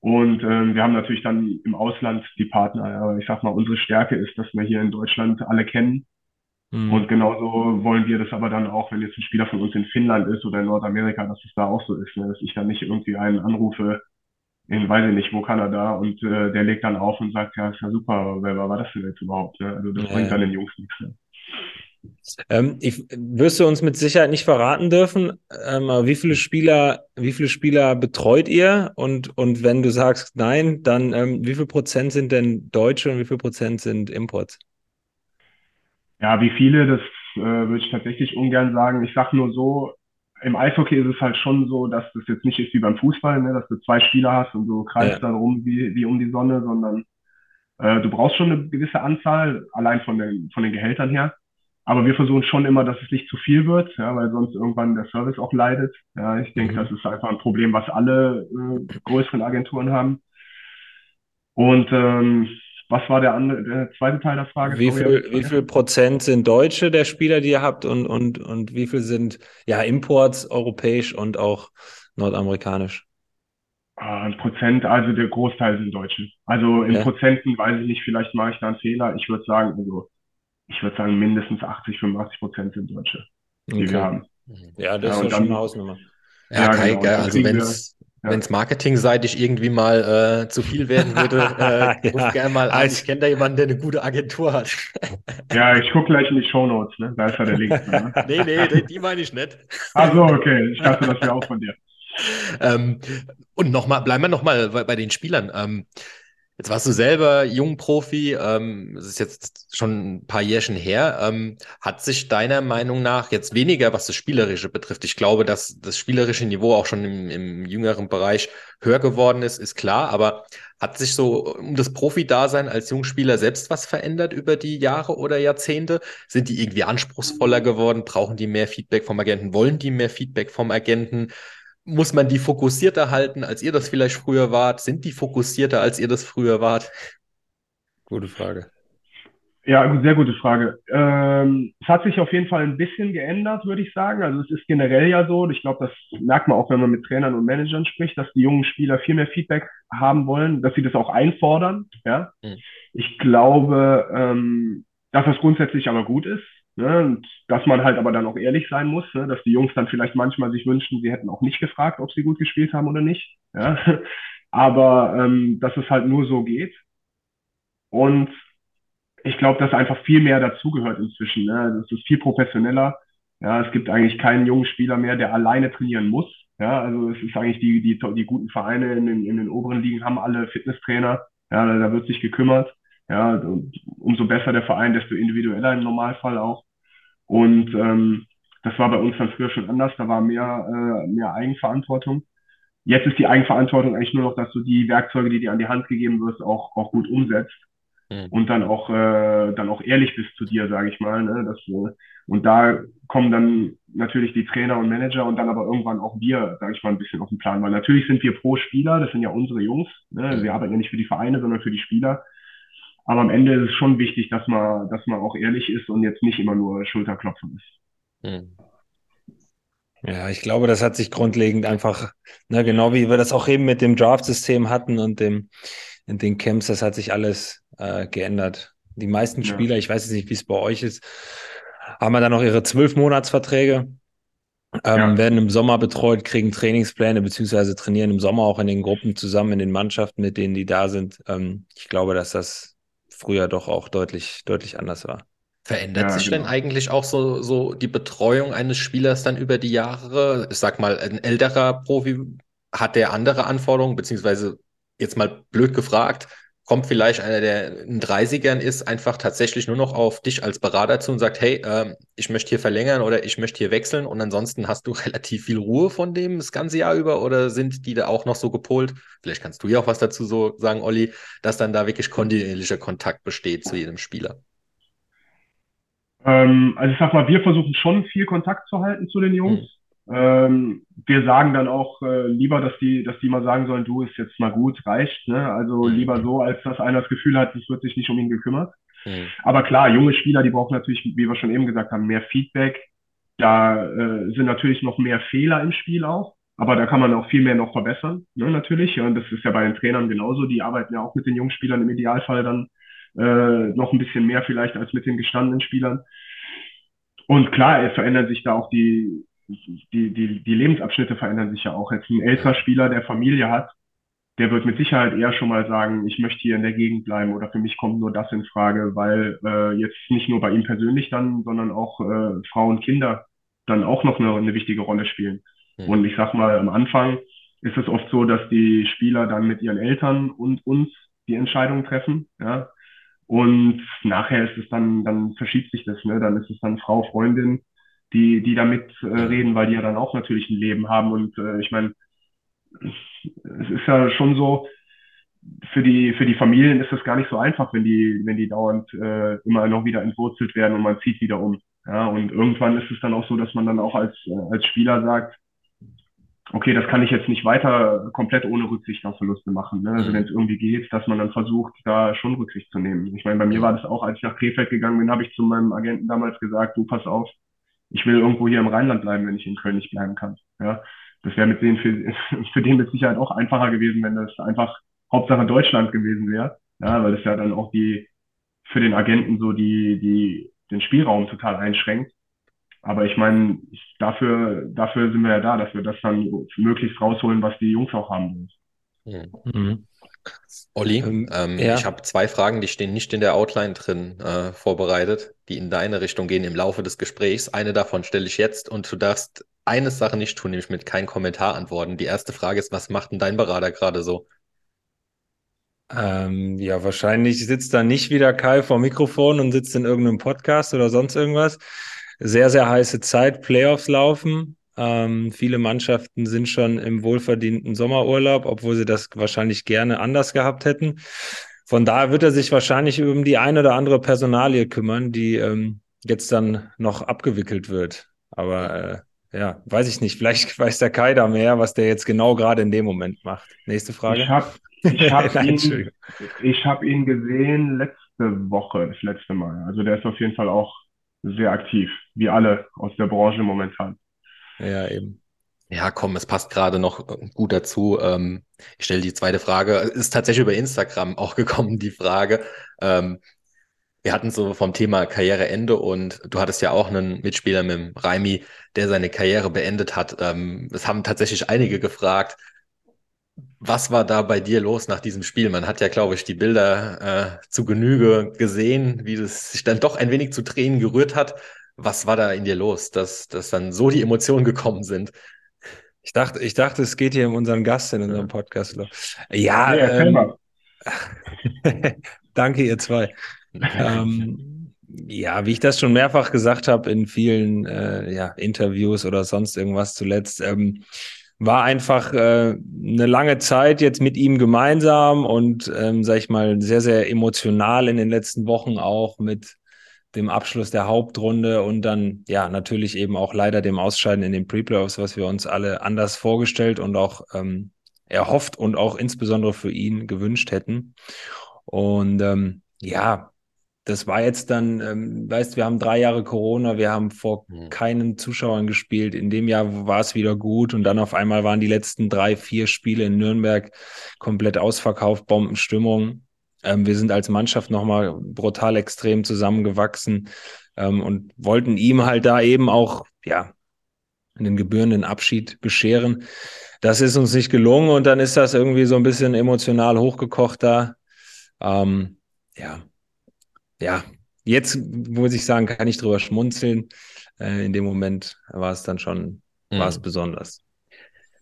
Und ähm, wir haben natürlich dann im Ausland die Partner. Aber ich sag mal, unsere Stärke ist, dass wir hier in Deutschland alle kennen. Hm. Und genauso wollen wir das aber dann auch, wenn jetzt ein Spieler von uns in Finnland ist oder in Nordamerika, dass es da auch so ist, ne? dass ich dann nicht irgendwie einen anrufe in, weiß ich nicht, wo Kanada und äh, der legt dann auf und sagt, ja, ist ja super, aber wer war das denn jetzt überhaupt? Ne? Also das Ja, bringt dann den Jungs nichts. Ne? Ähm, ich, wirst du uns mit Sicherheit nicht verraten dürfen, ähm, aber wie viele Spieler, wie viele Spieler betreut ihr? Und, und wenn du sagst nein, dann ähm, wie viel Prozent sind denn Deutsche und wie viel Prozent sind Imports? Ja, wie viele, das äh, würde ich tatsächlich ungern sagen. Ich sag nur so, im Eishockey ist es halt schon so, dass das jetzt nicht ist wie beim Fußball, ne, dass du zwei Spieler hast und du kreist Ja. dann rum wie, wie um die Sonne, sondern äh, du brauchst schon eine gewisse Anzahl, allein von den, von den Gehältern her. Aber wir versuchen schon immer, dass es nicht zu viel wird, ja, weil sonst irgendwann der Service auch leidet. Ja, ich denke, Mhm. das ist einfach ein Problem, was alle äh, größeren Agenturen haben. Und ähm, was war der andere, der zweite Teil der Frage? Wie viel, wie viel Prozent sind Deutsche der Spieler, die ihr habt und, und, und wie viel sind ja Imports, europäisch und auch nordamerikanisch? Ah, ein Prozent, also der Großteil sind Deutsche. Also in Ja. Prozenten weiß ich nicht, vielleicht mache ich da einen Fehler. Ich würde sagen, also ich würde sagen, mindestens 80, 85 Prozent sind Deutsche, die Okay. wir haben. Ja, das Ja, ist doch schon dann- eine Hausnummer. Ja, Ja, Kai, genau. also kriegen wir- ja. wenn's marketingseitig irgendwie mal äh, zu viel werden würde, [laughs] äh, ruf Ja. gerne mal an. Also- Ich kenne da jemanden, der eine gute Agentur hat. Ja, ich gucke gleich in die Shownotes, ne? Da ist ja der Link. Ne? [laughs] nee, nee, die, die meine ich nicht. Ach so, okay. Ich dachte, das wäre auch von dir. [laughs] Ähm, und nochmal, bleiben wir nochmal bei, bei den Spielern. Ähm, Jetzt warst du selber Jungprofi, ähm, das ist jetzt schon ein paar Jährchen her. Ähm, hat sich deiner Meinung nach jetzt weniger, was das Spielerische betrifft, ich glaube, dass das spielerische Niveau auch schon im, im jüngeren Bereich höher geworden ist, ist klar, aber hat sich so um das Profi-Dasein als Jungspieler selbst was verändert über die Jahre oder Jahrzehnte? Sind die irgendwie anspruchsvoller geworden? Brauchen die mehr Feedback vom Agenten? Wollen die mehr Feedback vom Agenten? Muss man die fokussierter halten, als ihr das vielleicht früher wart? Sind die fokussierter, als ihr das früher wart? Gute Frage. Ja, sehr gute Frage. Ähm, es hat sich auf jeden Fall ein bisschen geändert, würde ich sagen. Also es ist generell ja so, ich glaube, das merkt man auch, wenn man mit Trainern und Managern spricht, dass die jungen Spieler viel mehr Feedback haben wollen, dass sie das auch einfordern. Ja, mhm. ich glaube, ähm, dass das grundsätzlich aber gut ist. Ne? Und dass man halt aber dann auch ehrlich sein muss, ne? dass die Jungs dann vielleicht manchmal sich wünschen, sie hätten auch nicht gefragt, ob sie gut gespielt haben oder nicht. Ja? [laughs] Aber ähm, dass es halt nur so geht. Und ich glaube, dass einfach viel mehr dazugehört inzwischen. Ne? Das ist viel professioneller. Ja, es gibt eigentlich keinen jungen Spieler mehr, der alleine trainieren muss. Ja, also es ist eigentlich die, die, die guten Vereine in den, in den oberen Ligen haben alle Fitnesstrainer. Ja, da, da wird sich gekümmert. Ja, umso besser der Verein, desto individueller im Normalfall auch. Und ähm, das war bei uns dann früher schon anders. Da war mehr, äh, mehr Eigenverantwortung. Jetzt ist die Eigenverantwortung eigentlich nur noch, dass du die Werkzeuge, die dir an die Hand gegeben wirst, auch, auch gut umsetzt mhm. und dann auch, äh, dann auch ehrlich bist zu dir, sage ich mal. Ne? Das, äh, und da kommen dann natürlich die Trainer und Manager und dann aber irgendwann auch wir, sage ich mal, ein bisschen auf den Plan. Weil natürlich sind wir pro Spieler, das sind ja unsere Jungs. Ne? Wir arbeiten ja nicht für die Vereine, sondern für die Spieler. Aber am Ende ist es schon wichtig, dass man, dass man auch ehrlich ist und jetzt nicht immer nur Schulterklopfen ist. Hm. Ja, ich glaube, das hat sich grundlegend einfach, ne, genau wie wir das auch eben mit dem Draft-System hatten und dem, in den Camps, das hat sich alles äh, geändert. Die meisten ja. Spieler, ich weiß jetzt nicht, wie es bei euch ist, haben dann noch ihre zwölf Monatsverträge, ähm, ja. werden im Sommer betreut, kriegen Trainingspläne beziehungsweise trainieren im Sommer auch in den Gruppen zusammen, in den Mannschaften, mit denen die da sind. Ähm, ich glaube, dass das früher doch auch deutlich, deutlich anders war. Verändert ja, sich genau. denn eigentlich auch so, so die Betreuung eines Spielers dann über die Jahre? Ich sag mal, ein älterer Profi hat der andere Anforderungen, beziehungsweise jetzt mal blöd gefragt, kommt vielleicht einer, der in 30ern ist, einfach tatsächlich nur noch auf dich als Berater zu und sagt, hey, äh, ich möchte hier verlängern oder ich möchte hier wechseln und ansonsten hast du [laughs] relativ viel Ruhe von dem das ganze Jahr über oder sind die da auch noch so gepolt? Vielleicht kannst du ja auch was dazu so sagen, Olli, dass dann da wirklich kontinuierlicher Kontakt besteht zu jedem Spieler. Ähm, also ich sag mal, wir versuchen schon viel Kontakt zu halten zu den Jungs. Hm. Ähm, wir sagen dann auch äh, lieber, dass die, dass die mal sagen sollen, du ist jetzt mal gut, reicht. Ne? Also mhm. lieber so, als dass einer das Gefühl hat, es wird sich nicht um ihn gekümmert. Mhm. Aber klar, junge Spieler, die brauchen natürlich, wie wir schon eben gesagt haben, mehr Feedback. Da äh, sind natürlich noch mehr Fehler im Spiel auch. Aber da kann man auch viel mehr noch verbessern, ne, natürlich. Und das ist ja bei den Trainern genauso. Die arbeiten ja auch mit den jungen Spielern im Idealfall dann äh, noch ein bisschen mehr vielleicht als mit den gestandenen Spielern. Und klar, es verändern sich da auch die, die, die, die Lebensabschnitte verändern sich ja auch. Jetzt ein älterer Spieler, der Familie hat, der wird mit Sicherheit eher schon mal sagen, ich möchte hier in der Gegend bleiben oder für mich kommt nur das in Frage, weil äh, jetzt nicht nur bei ihm persönlich dann, sondern auch äh, Frauen und Kinder dann auch noch eine, eine wichtige Rolle spielen. Mhm. Und ich sag mal, am Anfang ist es oft so, dass die Spieler dann mit ihren Eltern und uns die Entscheidung treffen, ja. Und nachher ist es dann, dann verschiebt sich das, ne? Dann ist es dann Frau, Freundin, die, die damit äh, reden, weil die ja dann auch natürlich ein Leben haben. Und äh, ich meine, es ist ja schon so, für die, für die Familien ist das gar nicht so einfach, wenn die, wenn die dauernd äh, immer noch wieder entwurzelt werden und man zieht wieder um. Ja, und irgendwann ist es dann auch so, dass man dann auch als, äh, als Spieler sagt, okay, das kann ich jetzt nicht weiter komplett ohne Rücksicht auf Verluste machen. Ne? Also mhm. wenn es irgendwie geht, dass man dann versucht, da schon Rücksicht zu nehmen. Ich meine, bei mir war das auch, als ich nach Krefeld gegangen bin, habe ich zu meinem Agenten damals gesagt, du pass auf, ich will irgendwo hier im Rheinland bleiben, wenn ich in Köln nicht bleiben kann. Ja, das wäre mit denen für, [laughs] für den mit Sicherheit auch einfacher gewesen, wenn das einfach Hauptsache Deutschland gewesen wäre. Ja, weil das ja dann auch die für den Agenten so die, die den Spielraum total einschränkt. Aber ich meine, dafür, dafür sind wir ja da, dass wir das dann möglichst rausholen, was die Jungs auch haben wollen. Mhm. Olli, ähm, ähm, ja. ich habe zwei Fragen, die stehen nicht in der Outline drin äh, vorbereitet, die in deine Richtung gehen im Laufe des Gesprächs. Eine davon stelle ich jetzt und du darfst eine Sache nicht tun, nämlich mit keinem Kommentar antworten. Die erste Frage ist, was macht denn dein Berater gerade so? Ähm, ja, wahrscheinlich sitzt da nicht wieder Kai vor Mikrofon und sitzt in irgendeinem Podcast oder sonst irgendwas. Sehr, sehr heiße Zeit, Playoffs laufen. Ähm, viele Mannschaften sind schon im wohlverdienten Sommerurlaub, obwohl sie das wahrscheinlich gerne anders gehabt hätten. Von daher wird er sich wahrscheinlich um die eine oder andere Personalie kümmern, die ähm, jetzt dann noch abgewickelt wird. Aber äh, ja, weiß ich nicht. Vielleicht [laughs] weiß der Kai da mehr, was der jetzt genau gerade in dem Moment macht. Nächste Frage. Ich habe ich [laughs] hab ihn, ich hab ihn gesehen letzte Woche, das letzte Mal. Also der ist auf jeden Fall auch sehr aktiv, wie alle aus der Branche momentan. Ja, eben. Ja, komm, es passt gerade noch gut dazu. Ähm, ich stelle die zweite Frage. Ist tatsächlich über Instagram [laughs] auch gekommen, die Frage. Ähm, wir hatten so vom Thema Karriereende und du hattest ja auch einen Mitspieler mit dem Raimi, der seine Karriere beendet hat. Ähm, es haben tatsächlich einige gefragt, was war da bei dir los nach diesem Spiel? Man hat ja, glaube ich, die Bilder äh, zu Genüge gesehen, wie es sich dann doch ein wenig zu Tränen gerührt hat. Was war da in dir los, dass, dass dann so die Emotionen gekommen sind? Ich dachte, ich dachte, es geht hier um unseren Gast in unserem Podcast. Ja, ja ähm, [laughs] danke ihr zwei. ähm, ja, wie ich das schon mehrfach gesagt habe in vielen äh, ja, Interviews oder sonst irgendwas zuletzt, ähm, war einfach äh, eine lange Zeit jetzt mit ihm gemeinsam und, ähm, sag ich mal, sehr, sehr emotional in den letzten Wochen auch mit dem Abschluss der Hauptrunde und dann ja natürlich eben auch leider dem Ausscheiden in den Pre-Playoffs, was wir uns alle anders vorgestellt und auch ähm, erhofft und auch insbesondere für ihn gewünscht hätten. Und ähm, ja, das war jetzt dann, ähm, weißt, wir haben drei Jahre Corona, wir haben vor mhm. keinen Zuschauern gespielt. In dem Jahr war es wieder gut und dann auf einmal waren die letzten drei, vier Spiele in Nürnberg komplett ausverkauft, Bombenstimmung. Ähm, wir sind als Mannschaft nochmal brutal extrem zusammengewachsen ähm, und wollten ihm halt da eben auch, ja, einen gebührenden Abschied bescheren. Das ist uns nicht gelungen und dann ist das irgendwie so ein bisschen emotional hochgekocht da. Ähm, ja, ja, jetzt muss ich sagen, kann ich drüber schmunzeln. Äh, in dem Moment war es dann schon, mhm. war es besonders.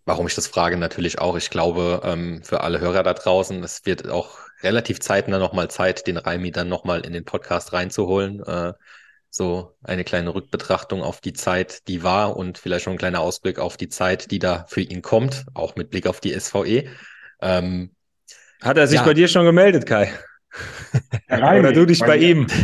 Warum ich das frage, natürlich auch. Ich glaube, ähm, für alle Hörer da draußen, es wird auch relativ zeitnah nochmal Zeit, den Raimi dann nochmal in den Podcast reinzuholen. Äh, so eine kleine Rückbetrachtung auf die Zeit, die war und vielleicht schon ein kleiner Ausblick auf die Zeit, die da für ihn kommt, auch mit Blick auf die SVE. Ähm, Hat er sich ja. bei dir schon gemeldet, Kai? Oder du dich bei, bei ihm? [laughs]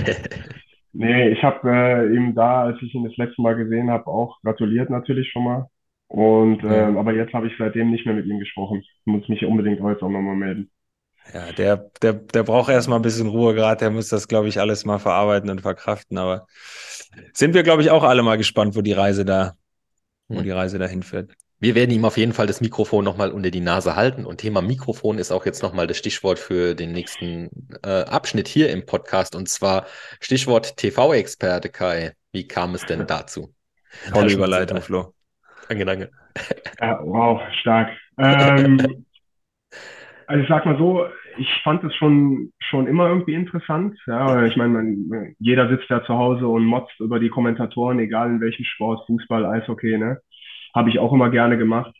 Nee, ich habe äh, ihm da, als ich ihn das letzte Mal gesehen habe, auch gratuliert natürlich schon mal. Und ja. äh, aber jetzt habe ich seitdem nicht mehr mit ihm gesprochen. Ich muss mich unbedingt heute auch nochmal melden. Ja, der, der, der braucht erstmal ein bisschen Ruhe gerade. Der muss das, glaube ich, alles mal verarbeiten und verkraften. Aber sind wir, glaube ich, auch alle mal gespannt, wo die Reise da, wo hm. die Reise dahin führt. Wir werden ihm auf jeden Fall das Mikrofon nochmal unter die Nase halten. Und Thema Mikrofon ist auch jetzt nochmal das Stichwort für den nächsten äh, Abschnitt hier im Podcast. Und zwar Stichwort TV-Experte Kai. Wie kam es denn dazu? Tolle Überleitung, Flo. Danke, danke. Ja, wow, stark. [laughs] Ähm, also ich sag mal so, ich fand es schon, schon immer irgendwie interessant. Ja, ich meine, jeder sitzt ja zu Hause und motzt über die Kommentatoren, egal in welchem Sport, Fußball, Eishockey, ne? Habe ich auch immer gerne gemacht.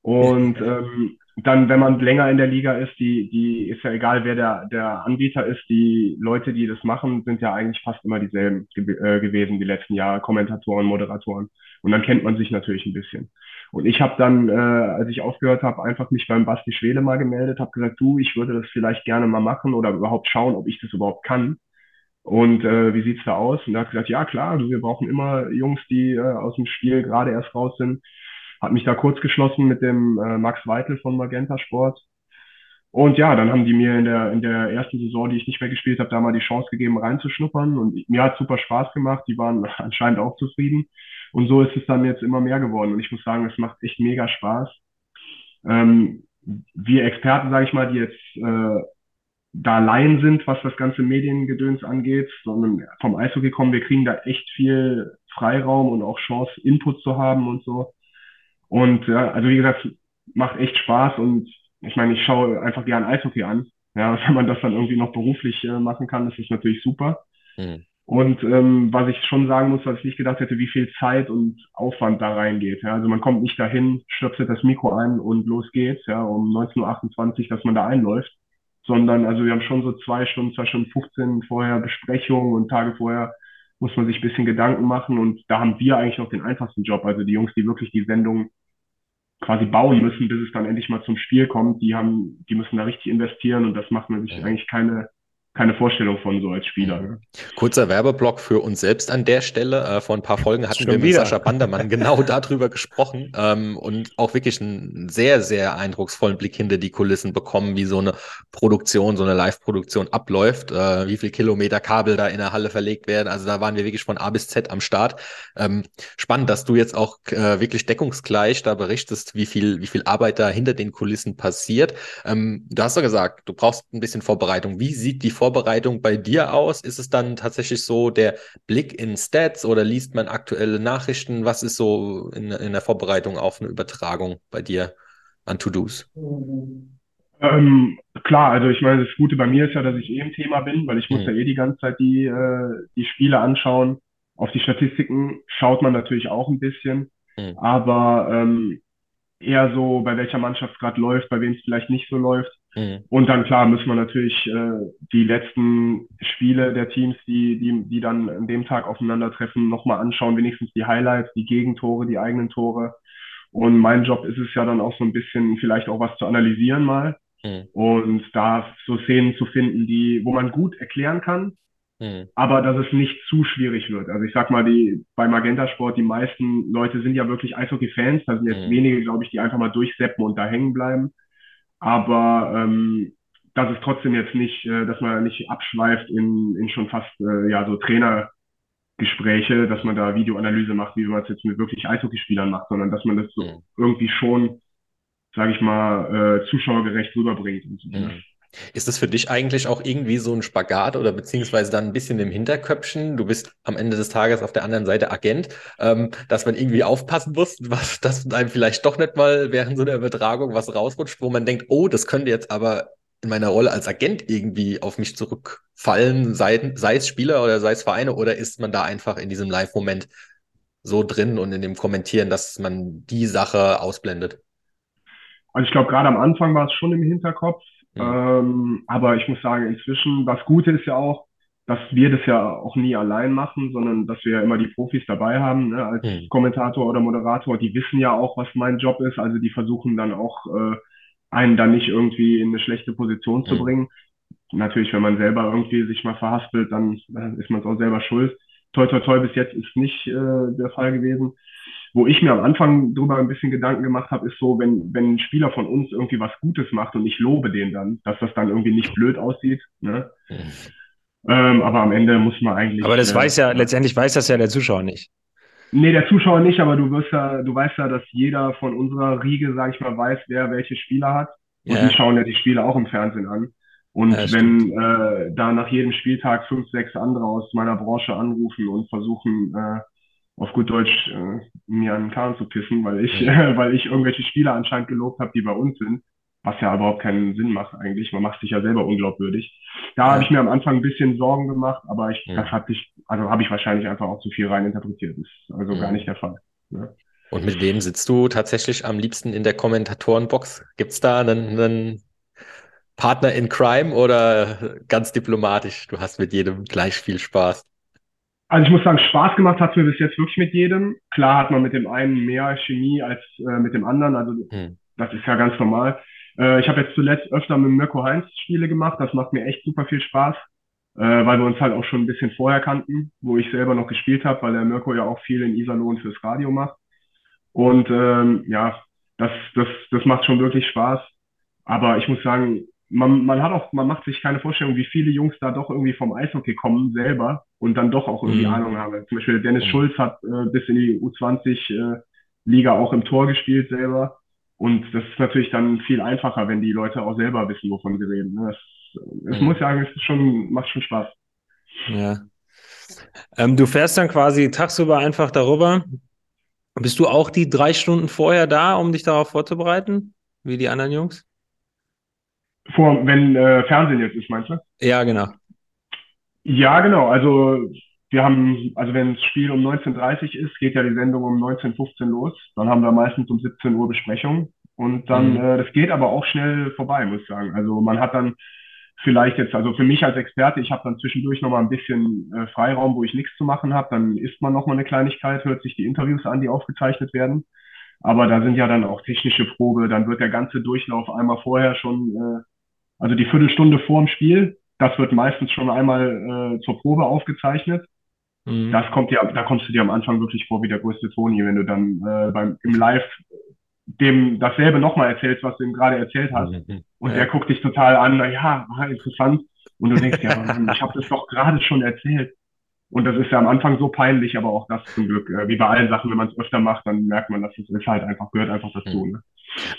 Und ähm, dann, wenn man länger in der Liga ist, die, die ist ja egal, wer der, der Anbieter ist, die Leute, die das machen, sind ja eigentlich fast immer dieselben ge äh, gewesen die letzten Jahre, Kommentatoren, Moderatoren. Und dann kennt man sich natürlich ein bisschen. Und ich habe dann, äh, als ich aufgehört habe, einfach mich beim Basti Schwele mal gemeldet, habe gesagt, du, ich würde das vielleicht gerne mal machen oder überhaupt schauen, ob ich das überhaupt kann. Und äh, wie sieht's da aus? Und er hat gesagt, ja klar, also wir brauchen immer Jungs, die äh, aus dem Spiel gerade erst raus sind. Hat mich da kurz geschlossen mit dem äh, Max Weitel von Magenta Sport. Und ja, dann haben die mir in der, in der ersten Saison, die ich nicht mehr gespielt habe, da mal die Chance gegeben, reinzuschnuppern. Und mir hat super Spaß gemacht. Die waren [laughs] anscheinend auch zufrieden. Und so ist es dann jetzt immer mehr geworden. Und ich muss sagen, es macht echt mega Spaß. Ähm, wir Experten, sage ich mal, die jetzt äh, da Laien sind, was das ganze Mediengedöns angeht, sondern vom Eishockey kommen, wir kriegen da echt viel Freiraum und auch Chance, Input zu haben und so. Und ja, also wie gesagt, macht echt Spaß und ich meine, ich schaue einfach gern Eishockey an. Ja, [laughs] wenn man das dann irgendwie noch beruflich äh, machen kann, ist das natürlich super. Mhm. Und ähm, was ich schon sagen muss, was ich nicht gedacht hätte, wie viel Zeit und Aufwand da reingeht. Ja? Also man kommt nicht dahin, stöpselt das Mikro ein und los geht's, ja, um 19.28 Uhr, dass man da einläuft, sondern also wir haben schon so zwei Stunden, zwei Stunden 15 vorher Besprechungen und Tage vorher muss man sich ein bisschen Gedanken machen und da haben wir eigentlich noch den einfachsten Job. Also die Jungs, die wirklich die Sendung quasi bauen müssen, bis es dann endlich mal zum Spiel kommt, die haben, die müssen da richtig investieren und das macht man sich eigentlich keine keine Vorstellung von so als Spieler. Ne? Kurzer Werbeblock für uns selbst an der Stelle. Äh, vor ein paar Folgen hatten Schon wir mit wieder. Sascha Bandermann [laughs] genau darüber gesprochen ähm, und auch wirklich einen sehr, sehr eindrucksvollen Blick hinter die Kulissen bekommen, wie so eine Produktion, so eine Live-Produktion abläuft, äh, wie viel Kilometer Kabel da in der Halle verlegt werden. Also da waren wir wirklich von A bis Z am Start. Ähm, spannend, dass du jetzt auch äh, wirklich deckungsgleich da berichtest, wie viel, wie viel Arbeit da hinter den Kulissen passiert. Ähm, du hast ja gesagt, du brauchst ein bisschen Vorbereitung. Wie sieht die Vorbereitung Vorbereitung bei dir aus? Ist es dann tatsächlich so der Blick in Stats oder liest man aktuelle Nachrichten? Was ist so in, in der Vorbereitung auf eine Übertragung bei dir an To-Dos? Ähm, klar, also ich meine, das Gute bei mir ist ja, dass ich eh im Thema bin, weil ich muss hm. ja eh die ganze Zeit die, äh, die Spiele anschauen. Auf die Statistiken schaut man natürlich auch ein bisschen, hm. aber ähm, eher so, bei welcher Mannschaft gerade läuft, bei wem es vielleicht nicht so läuft. Mhm. Und dann klar müssen wir natürlich äh, die letzten Spiele der Teams, die, die, die dann an dem Tag aufeinandertreffen, nochmal anschauen, wenigstens die Highlights, die Gegentore, die eigenen Tore. Und mein Job ist es ja dann auch so ein bisschen vielleicht auch was zu analysieren mal. Mhm. Und da so Szenen zu finden, die, wo man gut erklären kann, mhm. aber dass es nicht zu schwierig wird. Also ich sag mal, die bei Magenta Sport, die meisten Leute sind ja wirklich Eishockey-Fans. Da sind jetzt mhm. wenige, glaube ich, die einfach mal durchseppen und da hängen bleiben. Aber ähm, das ist trotzdem jetzt nicht, äh, dass man nicht abschweift in, in schon fast äh, ja so Trainergespräche, dass man da Videoanalyse macht, wie man es jetzt mit wirklich Eishockeyspielern macht, sondern dass man das so mhm. irgendwie schon, sage ich mal, äh, zuschauergerecht rüberbringt. Mhm. Ist das für dich eigentlich auch irgendwie so ein Spagat oder beziehungsweise dann ein bisschen im Hinterköpfchen? Du bist am Ende des Tages auf der anderen Seite Agent, ähm, dass man irgendwie aufpassen muss, [laughs] was, dass einem vielleicht doch nicht mal während so einer Übertragung was rausrutscht, wo man denkt, oh, das könnte jetzt aber in meiner Rolle als Agent irgendwie auf mich zurückfallen, sei, sei es Spieler oder sei es Vereine, oder ist man da einfach in diesem Live-Moment so drin und in dem Kommentieren, dass man die Sache ausblendet? Also ich glaube, gerade am Anfang war es schon im Hinterkopf, ähm, aber ich muss sagen, inzwischen, was Gute ist ja auch, dass wir das ja auch nie allein machen, sondern dass wir ja immer die Profis dabei haben, ne, als mhm. Kommentator oder Moderator. Die wissen ja auch, was mein Job ist. Also die versuchen dann auch, äh, einen dann nicht irgendwie in eine schlechte Position zu mhm. bringen. Natürlich, wenn man selber irgendwie sich mal verhaspelt, dann, dann ist man es auch selber schuld. Toi, toi, toi, bis jetzt ist nicht äh, der Fall gewesen. Wo ich mir am Anfang drüber ein bisschen Gedanken gemacht habe, ist so, wenn, wenn ein Spieler von uns irgendwie was Gutes macht und ich lobe den dann, dass das dann irgendwie nicht blöd aussieht. Ne? Mhm. Ähm, aber am Ende muss man eigentlich. Aber das äh, weiß ja, letztendlich weiß das ja der Zuschauer nicht. Nee, der Zuschauer nicht, aber du wirst ja, du weißt ja, dass jeder von unserer Riege, sag ich mal, weiß, wer welche Spieler hat. Und ja. die schauen ja die Spiele auch im Fernsehen an. Und ja, wenn äh, da nach jedem Spieltag fünf, sechs andere aus meiner Branche anrufen und versuchen, äh, auf gut Deutsch äh, mir an den Kahn zu pissen, weil ich, äh, [laughs] weil ich irgendwelche Spieler anscheinend gelobt habe, die bei uns sind, was ja überhaupt keinen Sinn macht eigentlich. Man macht sich ja selber unglaubwürdig. Da ja. habe ich mir am Anfang ein bisschen Sorgen gemacht, aber ich, ja. das hatte ich, also habe ich wahrscheinlich einfach auch zu viel rein interpretiert. Das ist also ja. gar nicht der Fall. Ne? Und mit wem sitzt du tatsächlich am liebsten in der Kommentatorenbox? Gibt's da einen, einen Partner in Crime oder ganz diplomatisch? Du hast mit jedem gleich viel Spaß. Also ich muss sagen, Spaß gemacht hat mir bis jetzt wirklich mit jedem. Klar hat man mit dem einen mehr Chemie als äh, mit dem anderen. Also hm. das ist ja ganz normal. Äh, ich habe jetzt zuletzt öfter mit Mirko Heinz Spiele gemacht. Das macht mir echt super viel Spaß, äh, weil wir uns halt auch schon ein bisschen vorher kannten, wo ich selber noch gespielt habe, weil der Mirko ja auch viel in Iserlohn fürs Radio macht. Und ähm, ja, das, das, das macht schon wirklich Spaß. Aber ich muss sagen, man, man hat auch, man macht sich keine Vorstellung, wie viele Jungs da doch irgendwie vom Eishockey kommen selber und dann doch auch irgendwie mhm. Ahnung haben. Zum Beispiel Dennis. Schulz hat äh, bis in die U20 äh, auch im Tor gespielt selber. Und das ist natürlich dann viel einfacher, wenn die Leute auch selber wissen, wovon sie reden. Ne? Es mhm. muss sagen, es ist schon, macht schon Spaß. Ja. Ähm, du fährst dann quasi tagsüber einfach darüber. Bist du auch die drei Stunden vorher da, um dich darauf vorzubereiten, wie die anderen Jungs? Vor, wenn äh, Fernsehen jetzt ist, meinst du? Ja, genau. Ja, genau. Also wir haben, also wenn das Spiel um 19.30 ist, geht ja die Sendung um 19.15 los. Dann haben wir meistens um 17 Uhr Besprechung. Und dann, mhm. äh, das geht aber auch schnell vorbei, muss ich sagen. Also man hat dann vielleicht jetzt, also für mich als Experte, ich habe dann zwischendurch nochmal ein bisschen äh, Freiraum, wo ich nichts zu machen habe, dann isst man nochmal eine Kleinigkeit, hört sich die Interviews an, die aufgezeichnet werden. Aber da sind ja dann auch technische Probe, dann wird der ganze Durchlauf einmal vorher schon, äh, also die Viertelstunde vor dem Spiel, das wird meistens schon einmal äh, zur Probe aufgezeichnet. Mhm. Das kommt ja, da kommst du dir am Anfang wirklich vor wie der größte Toni, wenn du dann äh, beim im Live dem dasselbe nochmal erzählst, was du ihm gerade erzählt hast. Mhm. Und ja. der guckt dich total an, na ja, interessant. Und du denkst, ja, ich habe das doch gerade schon erzählt. Und das ist ja am Anfang so peinlich, aber auch das zum Glück. Äh, wie bei allen Sachen, wenn man es öfter macht, dann merkt man, dass es ist halt einfach, gehört einfach dazu. Mhm. Ne?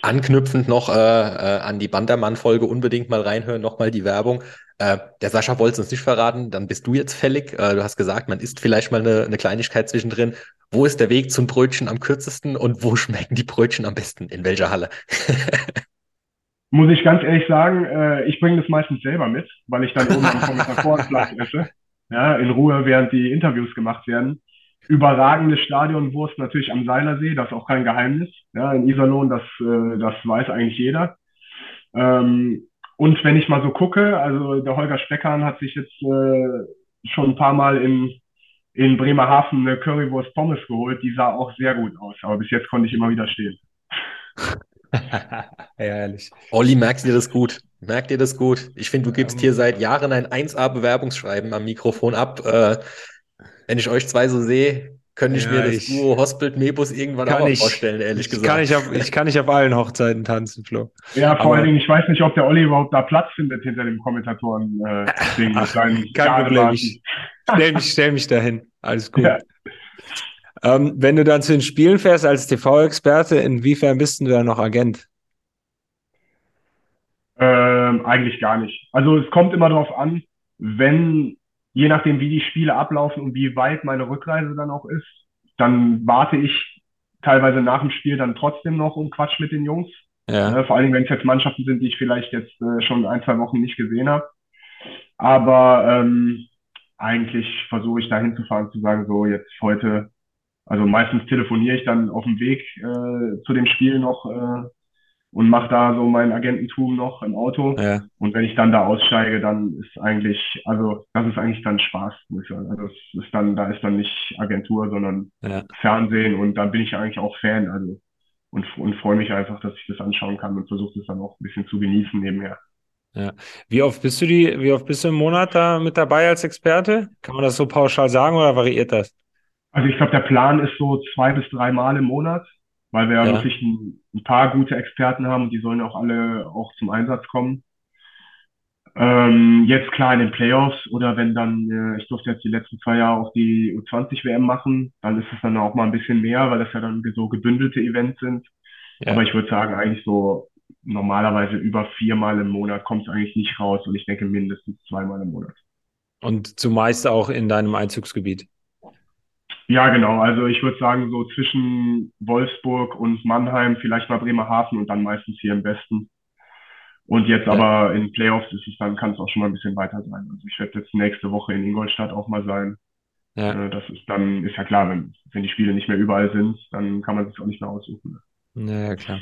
Anknüpfend noch äh, äh, an die Bandermann-Folge unbedingt mal reinhören, nochmal die Werbung. Äh, der Sascha wollte es uns nicht verraten, dann bist du jetzt fällig. Äh, du hast gesagt, man isst vielleicht mal eine, eine Kleinigkeit zwischendrin. Wo ist der Weg zum Brötchen am kürzesten und wo [laughs] schmecken die Brötchen am besten? In welcher Halle? [laughs] Muss ich ganz ehrlich sagen, äh, ich bringe das meistens selber mit, weil ich dann oben am Kommentatorenplatz [laughs] esse ja, in Ruhe, während die Interviews gemacht werden. Überragende Stadionwurst natürlich am Seilersee, das ist auch kein Geheimnis. Ja, in Iserlohn, das, äh, das weiß eigentlich jeder. Ähm, und wenn ich mal so gucke, also der Holger Speckern hat sich jetzt äh, schon ein paar Mal in, in Bremerhaven eine Currywurst Pommes geholt, die sah auch sehr gut aus, aber bis jetzt konnte ich immer wieder stehen. [laughs] ja, ehrlich. Olli, merkt ihr das gut? Merkt ihr das gut? Ich finde, du gibst hier seit Jahren ein 1A-Bewerbungsschreiben am Mikrofon ab. Äh, wenn ich euch zwei so sehe, könnte ich ja, mir das ich, Duo Hospital Mebus irgendwann auch ich, vorstellen, ehrlich ich gesagt. Kann ich, auf, ich kann nicht auf allen Hochzeiten tanzen, Flo. Ja, vor Aber, allen Dingen, ich weiß nicht, ob der Olli überhaupt da Platz findet hinter dem Kommentatoren. Äh, Ach, kein Problem. Ich stell mich, stell mich dahin. Alles gut. Ja. Ähm, wenn du dann zu den Spielen fährst als TV-Experte, inwiefern bist du da noch Agent? Ähm, eigentlich gar nicht. Also es kommt immer darauf an, wenn, je nachdem, wie die Spiele ablaufen und wie weit meine Rückreise dann auch ist, dann warte ich teilweise nach dem Spiel dann trotzdem noch und quatsch mit den Jungs. Ja. Äh, vor allen Dingen, wenn es jetzt Mannschaften sind, die ich vielleicht jetzt äh, schon ein, zwei Wochen nicht gesehen habe. Aber ähm, eigentlich versuche ich da hinzufahren, zu sagen, so jetzt heute, also meistens telefoniere ich dann auf dem Weg äh, zu dem Spiel noch äh, und mache da so mein Agententum noch im Auto. Ja. Und wenn ich dann da aussteige, dann ist eigentlich, also das ist eigentlich dann Spaß, muss ich sagen. Also es ist dann, da ist dann nicht Agentur, sondern ja. Fernsehen und da bin ich eigentlich auch Fan, also und, und freue mich einfach, dass ich das anschauen kann und versuche das dann auch ein bisschen zu genießen nebenher. Ja. Wie oft bist du die, wie oft bist du im Monat da mit dabei als Experte? Kann man das so pauschal sagen oder variiert das? Also ich glaube, der Plan ist so zwei bis drei Mal im Monat weil wir ja, wirklich ein, ein, paar gute Experten haben und die sollen auch alle auch zum Einsatz kommen. Ähm, jetzt klar in den Playoffs oder wenn dann, äh, ich durfte jetzt die letzten zwei Jahre auch die U20-WM machen, dann ist es dann auch mal ein bisschen mehr, weil das ja dann so gebündelte Events sind. Ja. Aber ich würde sagen, eigentlich so normalerweise über viermal im Monat kommt es eigentlich nicht raus und ich denke mindestens zweimal im Monat. Und zumeist auch in deinem Einzugsgebiet? Ja, genau. Also ich würde sagen, so zwischen Wolfsburg und Mannheim, vielleicht mal Bremerhaven und dann meistens hier im Westen. Und jetzt ja. aber in Playoffs ist es dann, kann es auch schon mal ein bisschen weiter sein. Also ich werde jetzt nächste Woche in Ingolstadt auch mal sein. Ja. Äh, das ist dann, ist ja klar, wenn, wenn die Spiele nicht mehr überall sind, dann kann man sich auch nicht mehr aussuchen. Ja, klar.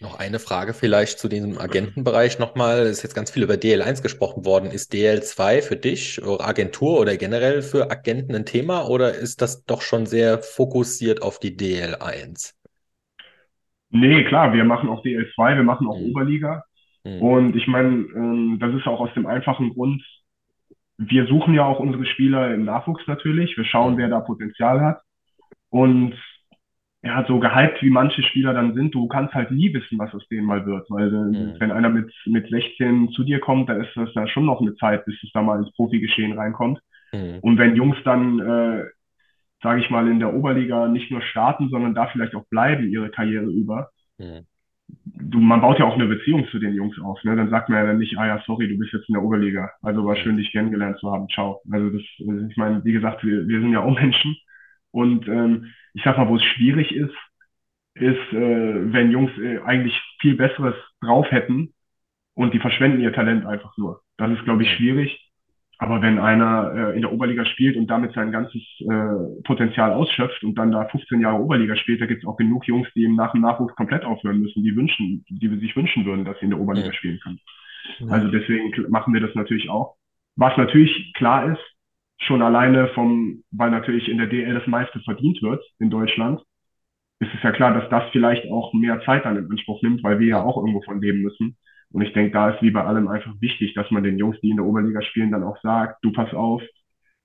Noch eine Frage vielleicht zu diesem Agentenbereich nochmal. Es ist jetzt ganz viel über DL1 gesprochen worden. Ist DL2 für dich, Agentur oder generell für Agenten ein Thema oder ist das doch schon sehr fokussiert auf die DL1? Nee, klar, wir machen auch DL2, wir machen auch mhm. Oberliga. Mhm. Und ich meine, ähm, das ist auch aus dem einfachen Grund, wir suchen ja auch unsere Spieler im Nachwuchs natürlich. Wir schauen, mhm. wer da Potenzial hat. Und ja, so gehypt wie manche Spieler dann sind, du kannst halt nie wissen, was aus denen mal wird. Weil äh, mhm. wenn einer mit, mit 16 zu dir kommt, dann ist das da schon noch eine Zeit, bis es da mal ins Profigeschehen reinkommt. Mhm. Und wenn Jungs dann, äh, sage ich mal, in der Oberliga nicht nur starten, sondern da vielleicht auch bleiben ihre Karriere über, mhm. du, man baut ja auch eine Beziehung zu den Jungs auf. Ne? Dann sagt man ja dann nicht, ah ja, sorry, du bist jetzt in der Oberliga. Also war schön, dich kennengelernt zu haben. Ciao. Also das, ich meine, wie gesagt, wir, wir sind ja auch Menschen. Und ähm, ich sag mal, wo es schwierig ist, ist, äh, wenn Jungs äh, eigentlich viel Besseres drauf hätten und die verschwenden ihr Talent einfach nur. Das ist, glaube ich, schwierig. Aber wenn einer äh, in der Oberliga spielt und damit sein ganzes äh, Potenzial ausschöpft und dann da 15 Jahre Oberliga spielt, da gibt es auch genug Jungs, die ihm nach dem Nachwuchs komplett aufhören müssen, die wünschen, die sich wünschen würden, dass sie in der Oberliga spielen können. Ja. Also deswegen machen wir das natürlich auch. Was natürlich klar ist, schon alleine vom, weil natürlich in der DL das meiste verdient wird in Deutschland, ist es ja klar, dass das vielleicht auch mehr Zeit dann in Anspruch nimmt, weil wir ja auch irgendwo von leben müssen. Und ich denke, da ist wie bei allem einfach wichtig, dass man den Jungs, die in der Oberliga spielen, dann auch sagt, du pass auf,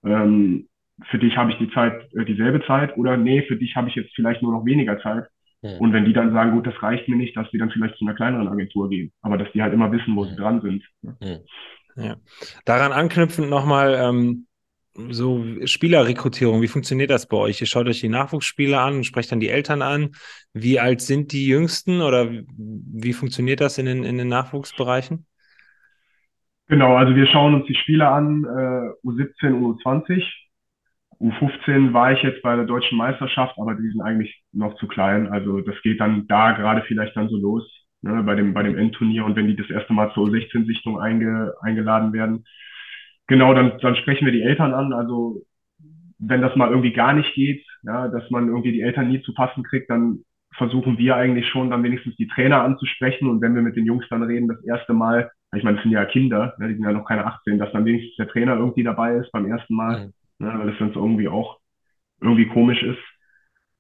ähm, für dich habe ich die Zeit, äh, dieselbe Zeit oder nee, für dich habe ich jetzt vielleicht nur noch weniger Zeit. Ja. Und wenn die dann sagen, gut, das reicht mir nicht, dass die dann vielleicht zu einer kleineren Agentur gehen, aber dass die halt immer wissen, wo ja. sie dran sind. Ja. ja. Daran anknüpfend nochmal, ähm, so Spielerrekrutierung, wie funktioniert das bei euch? Ihr schaut euch die Nachwuchsspieler an und sprecht dann die Eltern an. Wie alt sind die Jüngsten oder wie funktioniert das in den, in den Nachwuchsbereichen? Genau, also wir schauen uns die Spieler an, äh, U17, U20. U15 war ich jetzt bei der deutschen Meisterschaft, aber die sind eigentlich noch zu klein. Also das geht dann da gerade vielleicht dann so los, ne, bei dem, bei dem Endturnier und wenn die das erste Mal zur U16-Sichtung einge, eingeladen werden, Genau, dann, dann sprechen wir die Eltern an. Also wenn das mal irgendwie gar nicht geht, ja, dass man irgendwie die Eltern nie zu passen kriegt, dann versuchen wir eigentlich schon dann wenigstens die Trainer anzusprechen. Und wenn wir mit den Jungs dann reden, das erste Mal, ich meine, das sind ja Kinder, ne, die sind ja noch keine 18, dass dann wenigstens der Trainer irgendwie dabei ist beim ersten Mal, mhm. ne, weil das sonst irgendwie auch irgendwie komisch ist.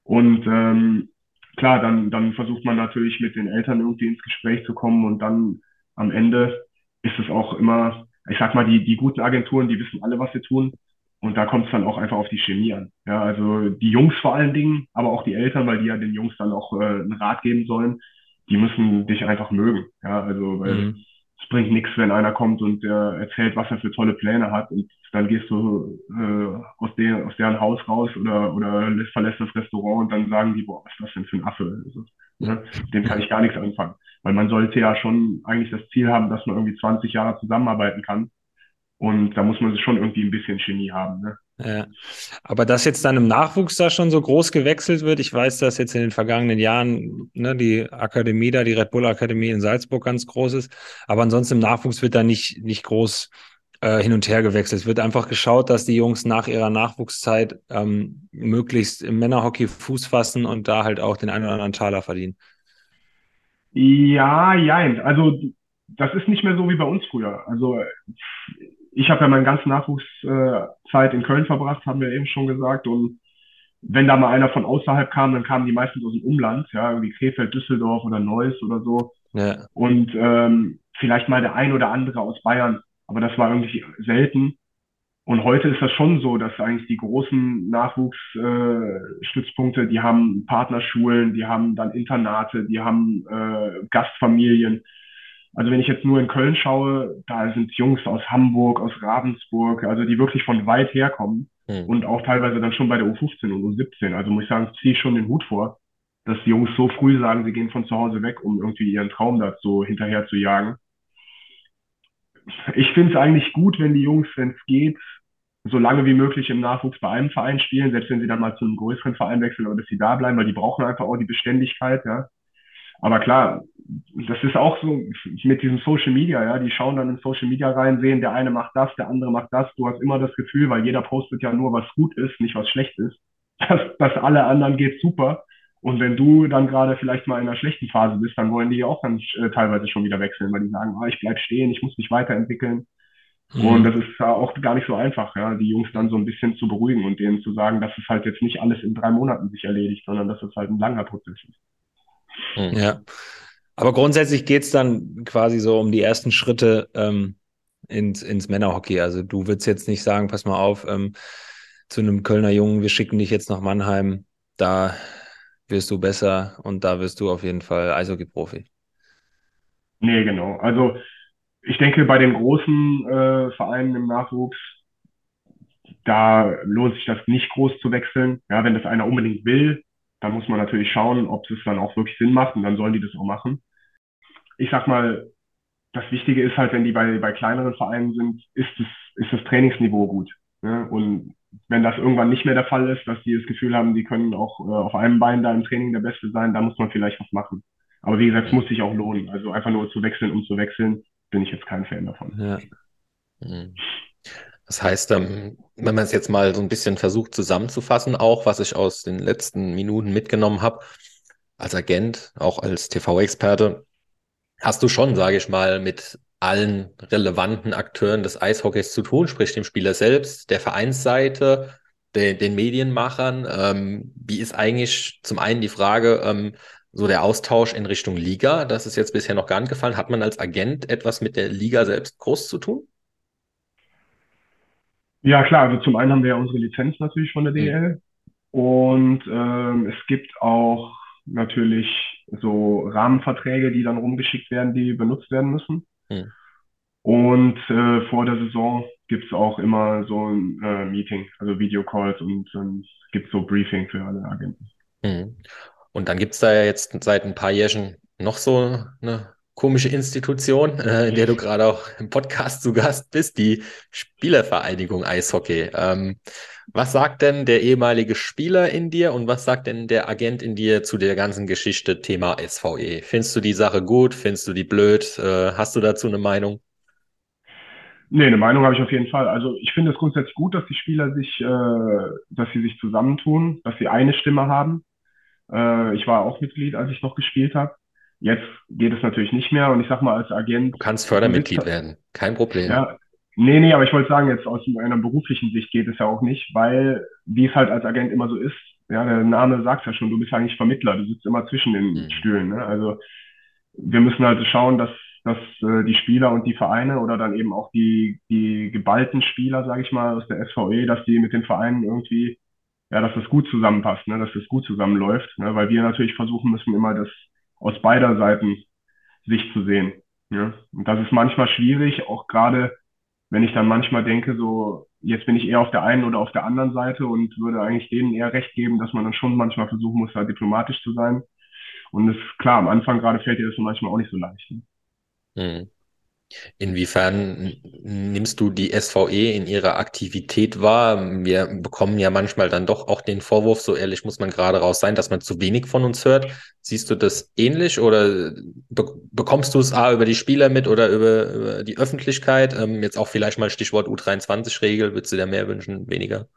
Und ähm, klar, dann, dann versucht man natürlich mit den Eltern irgendwie ins Gespräch zu kommen und dann am Ende ist es auch immer ich sag mal, die, die guten Agenturen, die wissen alle, was sie tun. Und da kommt es dann auch einfach auf die Chemie an. Ja, also die Jungs vor allen Dingen, aber auch die Eltern, weil die ja den Jungs dann auch äh, einen Rat geben sollen, die müssen dich einfach mögen. Ja, also weil mhm. es bringt nichts, wenn einer kommt und der erzählt, was er für tolle Pläne hat und dann gehst du äh, aus, der, aus deren Haus raus oder, oder verlässt das Restaurant und dann sagen die, boah, was ist das denn für ein Affe? Also, ne? Dem kann ich gar nichts anfangen. Weil man sollte ja schon eigentlich das Ziel haben, dass man irgendwie 20 Jahre zusammenarbeiten kann. Und da muss man schon irgendwie ein bisschen Chemie haben. Ne? Ja. Aber dass jetzt dann im Nachwuchs da schon so groß gewechselt wird, ich weiß, dass jetzt in den vergangenen Jahren ne, die Akademie da, die Red Bull Akademie in Salzburg ganz groß ist, aber ansonsten im Nachwuchs wird da nicht, nicht groß äh, hin und her gewechselt. Es wird einfach geschaut, dass die Jungs nach ihrer Nachwuchszeit ähm, möglichst im Männerhockey Fuß fassen und da halt auch den einen oder anderen Taler verdienen. Ja, jein. Also das ist nicht mehr so wie bei uns früher. Also ich habe ja meine ganze Nachwuchszeit in Köln verbracht, haben wir eben schon gesagt. Und wenn da mal einer von außerhalb kam, dann kamen die meistens aus dem Umland, ja, irgendwie Krefeld, Düsseldorf oder Neuss oder so. Ja. Und ähm, vielleicht mal der ein oder andere aus Bayern, aber das war irgendwie selten. Und heute ist das schon so, dass eigentlich die großen Nachwuchsstützpunkte, äh, die haben Partnerschulen, die haben dann Internate, die haben äh, Gastfamilien. Also wenn ich jetzt nur in Köln schaue, da sind Jungs aus Hamburg, aus Ravensburg, also die wirklich von weit herkommen mhm. und auch teilweise dann schon bei der U15 und U17. Also muss ich sagen, ziehe ich schon den Hut vor, dass die Jungs so früh sagen, sie gehen von zu Hause weg, um irgendwie ihren Traum dazu hinterher zu jagen ich finde es eigentlich gut, wenn die Jungs, wenn es geht, so lange wie möglich im Nachwuchs bei einem Verein spielen, selbst wenn sie dann mal zu einem größeren Verein wechseln, aber dass sie da bleiben, weil die brauchen einfach auch die Beständigkeit, ja. Aber klar, das ist auch so mit diesem Social Media, ja, die schauen dann in Social Media rein, sehen, der eine macht das, der andere macht das. Du hast immer das Gefühl, weil jeder postet ja nur, was gut ist, nicht was schlecht ist, dass, dass alle anderen geht super. Und wenn du dann gerade vielleicht mal in einer schlechten Phase bist, dann wollen die auch dann äh, teilweise schon wieder wechseln, weil die sagen, ah, ich bleib stehen, ich muss mich weiterentwickeln. Mhm. Und das ist ja auch gar nicht so einfach, ja, die Jungs dann so ein bisschen zu beruhigen und denen zu sagen, dass es halt jetzt nicht alles in drei Monaten sich erledigt, sondern dass es halt ein langer Prozess ist. Mhm. Ja. Aber grundsätzlich geht's dann quasi so um die ersten Schritte ähm, ins, ins Männerhockey. Also du würdest jetzt nicht sagen, pass mal auf, ähm, zu einem Kölner Jungen, wir schicken dich jetzt nach Mannheim, da wirst du besser und da wirst du auf jeden Fall Eishockey-Profi. Nee, genau. Also ich denke, bei den großen äh, Vereinen im Nachwuchs, da lohnt sich das nicht groß zu wechseln. Ja, wenn das einer unbedingt will, dann muss man natürlich schauen, ob es dann auch wirklich Sinn macht und dann sollen die das auch machen. Ich sag mal, das Wichtige ist halt, wenn die bei, bei kleineren Vereinen sind, ist das, ist das Trainingsniveau gut. Ne? Und wenn das irgendwann nicht mehr der Fall ist, dass die das Gefühl haben, die können auch äh, auf einem Bein da im Training der Beste sein, da muss man vielleicht was machen. Aber wie gesagt, es muss sich auch lohnen. Also einfach nur zu wechseln, um zu wechseln, bin ich jetzt kein Fan davon. Ja. Hm. Das heißt, ähm, wenn man es jetzt mal so ein bisschen versucht zusammenzufassen, auch was ich aus den letzten Minuten mitgenommen habe, als Agent, auch als TV-Experte, hast du schon, sage ich mal, mit allen relevanten Akteuren des Eishockeys zu tun, sprich dem Spieler selbst, der Vereinsseite, den, den Medienmachern. Ähm, wie ist eigentlich zum einen die Frage, ähm, so der Austausch in Richtung Liga? Das ist jetzt bisher noch gar nicht gefallen. Hat man als Agent etwas mit der Liga selbst groß zu tun? Ja, klar. Also zum einen haben wir ja unsere Lizenz natürlich von der DL. Und ähm, es gibt auch natürlich so Rahmenverträge, die dann rumgeschickt werden, die benutzt werden müssen. Hm. Und äh, vor der Saison gibt es auch immer so ein äh, Meeting, also Videocalls und ähm, gibt so Briefing für alle Agenten. Hm. Und dann gibt es da ja jetzt seit ein paar Jahren noch so eine komische Institution, äh, in der du gerade auch im Podcast zu Gast bist, die Spielervereinigung Eishockey. Ähm, was sagt denn der ehemalige Spieler in dir und was sagt denn der Agent in dir zu der ganzen Geschichte Thema SVE? Findest du die Sache gut? Findest du die blöd? Äh, hast du dazu eine Meinung? Nee, eine Meinung habe ich auf jeden Fall. Also ich finde es grundsätzlich gut, dass die Spieler sich, äh, dass sie sich zusammentun, dass sie eine Stimme haben. Äh, ich war auch Mitglied, als ich noch gespielt habe. Jetzt geht es natürlich nicht mehr und ich sag mal als Agent. Du kannst Fördermitglied werden, kein Problem. Ja, nee, nee, aber ich wollte sagen, jetzt aus einer beruflichen Sicht geht es ja auch nicht, weil, wie es halt als Agent immer so ist, ja, der Name sagt ja schon, du bist eigentlich Vermittler, du sitzt immer zwischen den mhm. Stühlen. Ne? Also wir müssen halt schauen, dass, dass äh, die Spieler und die Vereine oder dann eben auch die, die geballten Spieler, sage ich mal, aus der SVE, dass die mit den Vereinen irgendwie, ja, dass das gut zusammenpasst, ne? dass das gut zusammenläuft, ne? weil wir natürlich versuchen müssen, immer das aus beider Seiten Sicht zu sehen. Ja? Und das ist manchmal schwierig, auch gerade wenn ich dann manchmal denke, so jetzt bin ich eher auf der einen oder auf der anderen Seite und würde eigentlich denen eher recht geben, dass man dann schon manchmal versuchen muss, da diplomatisch zu sein. Und das ist klar, am Anfang gerade fällt dir das manchmal auch nicht so leicht. Ne? Mhm. Inwiefern nimmst du die SVE in ihrer Aktivität wahr? Wir bekommen ja manchmal dann doch auch den Vorwurf, so ehrlich muss man gerade raus sein, dass man zu wenig von uns hört. Siehst du das ähnlich oder be bekommst du es A über die Spieler mit oder über, über die Öffentlichkeit? Ähm, jetzt auch vielleicht mal Stichwort U23-Regel. Würdest du dir mehr wünschen, weniger?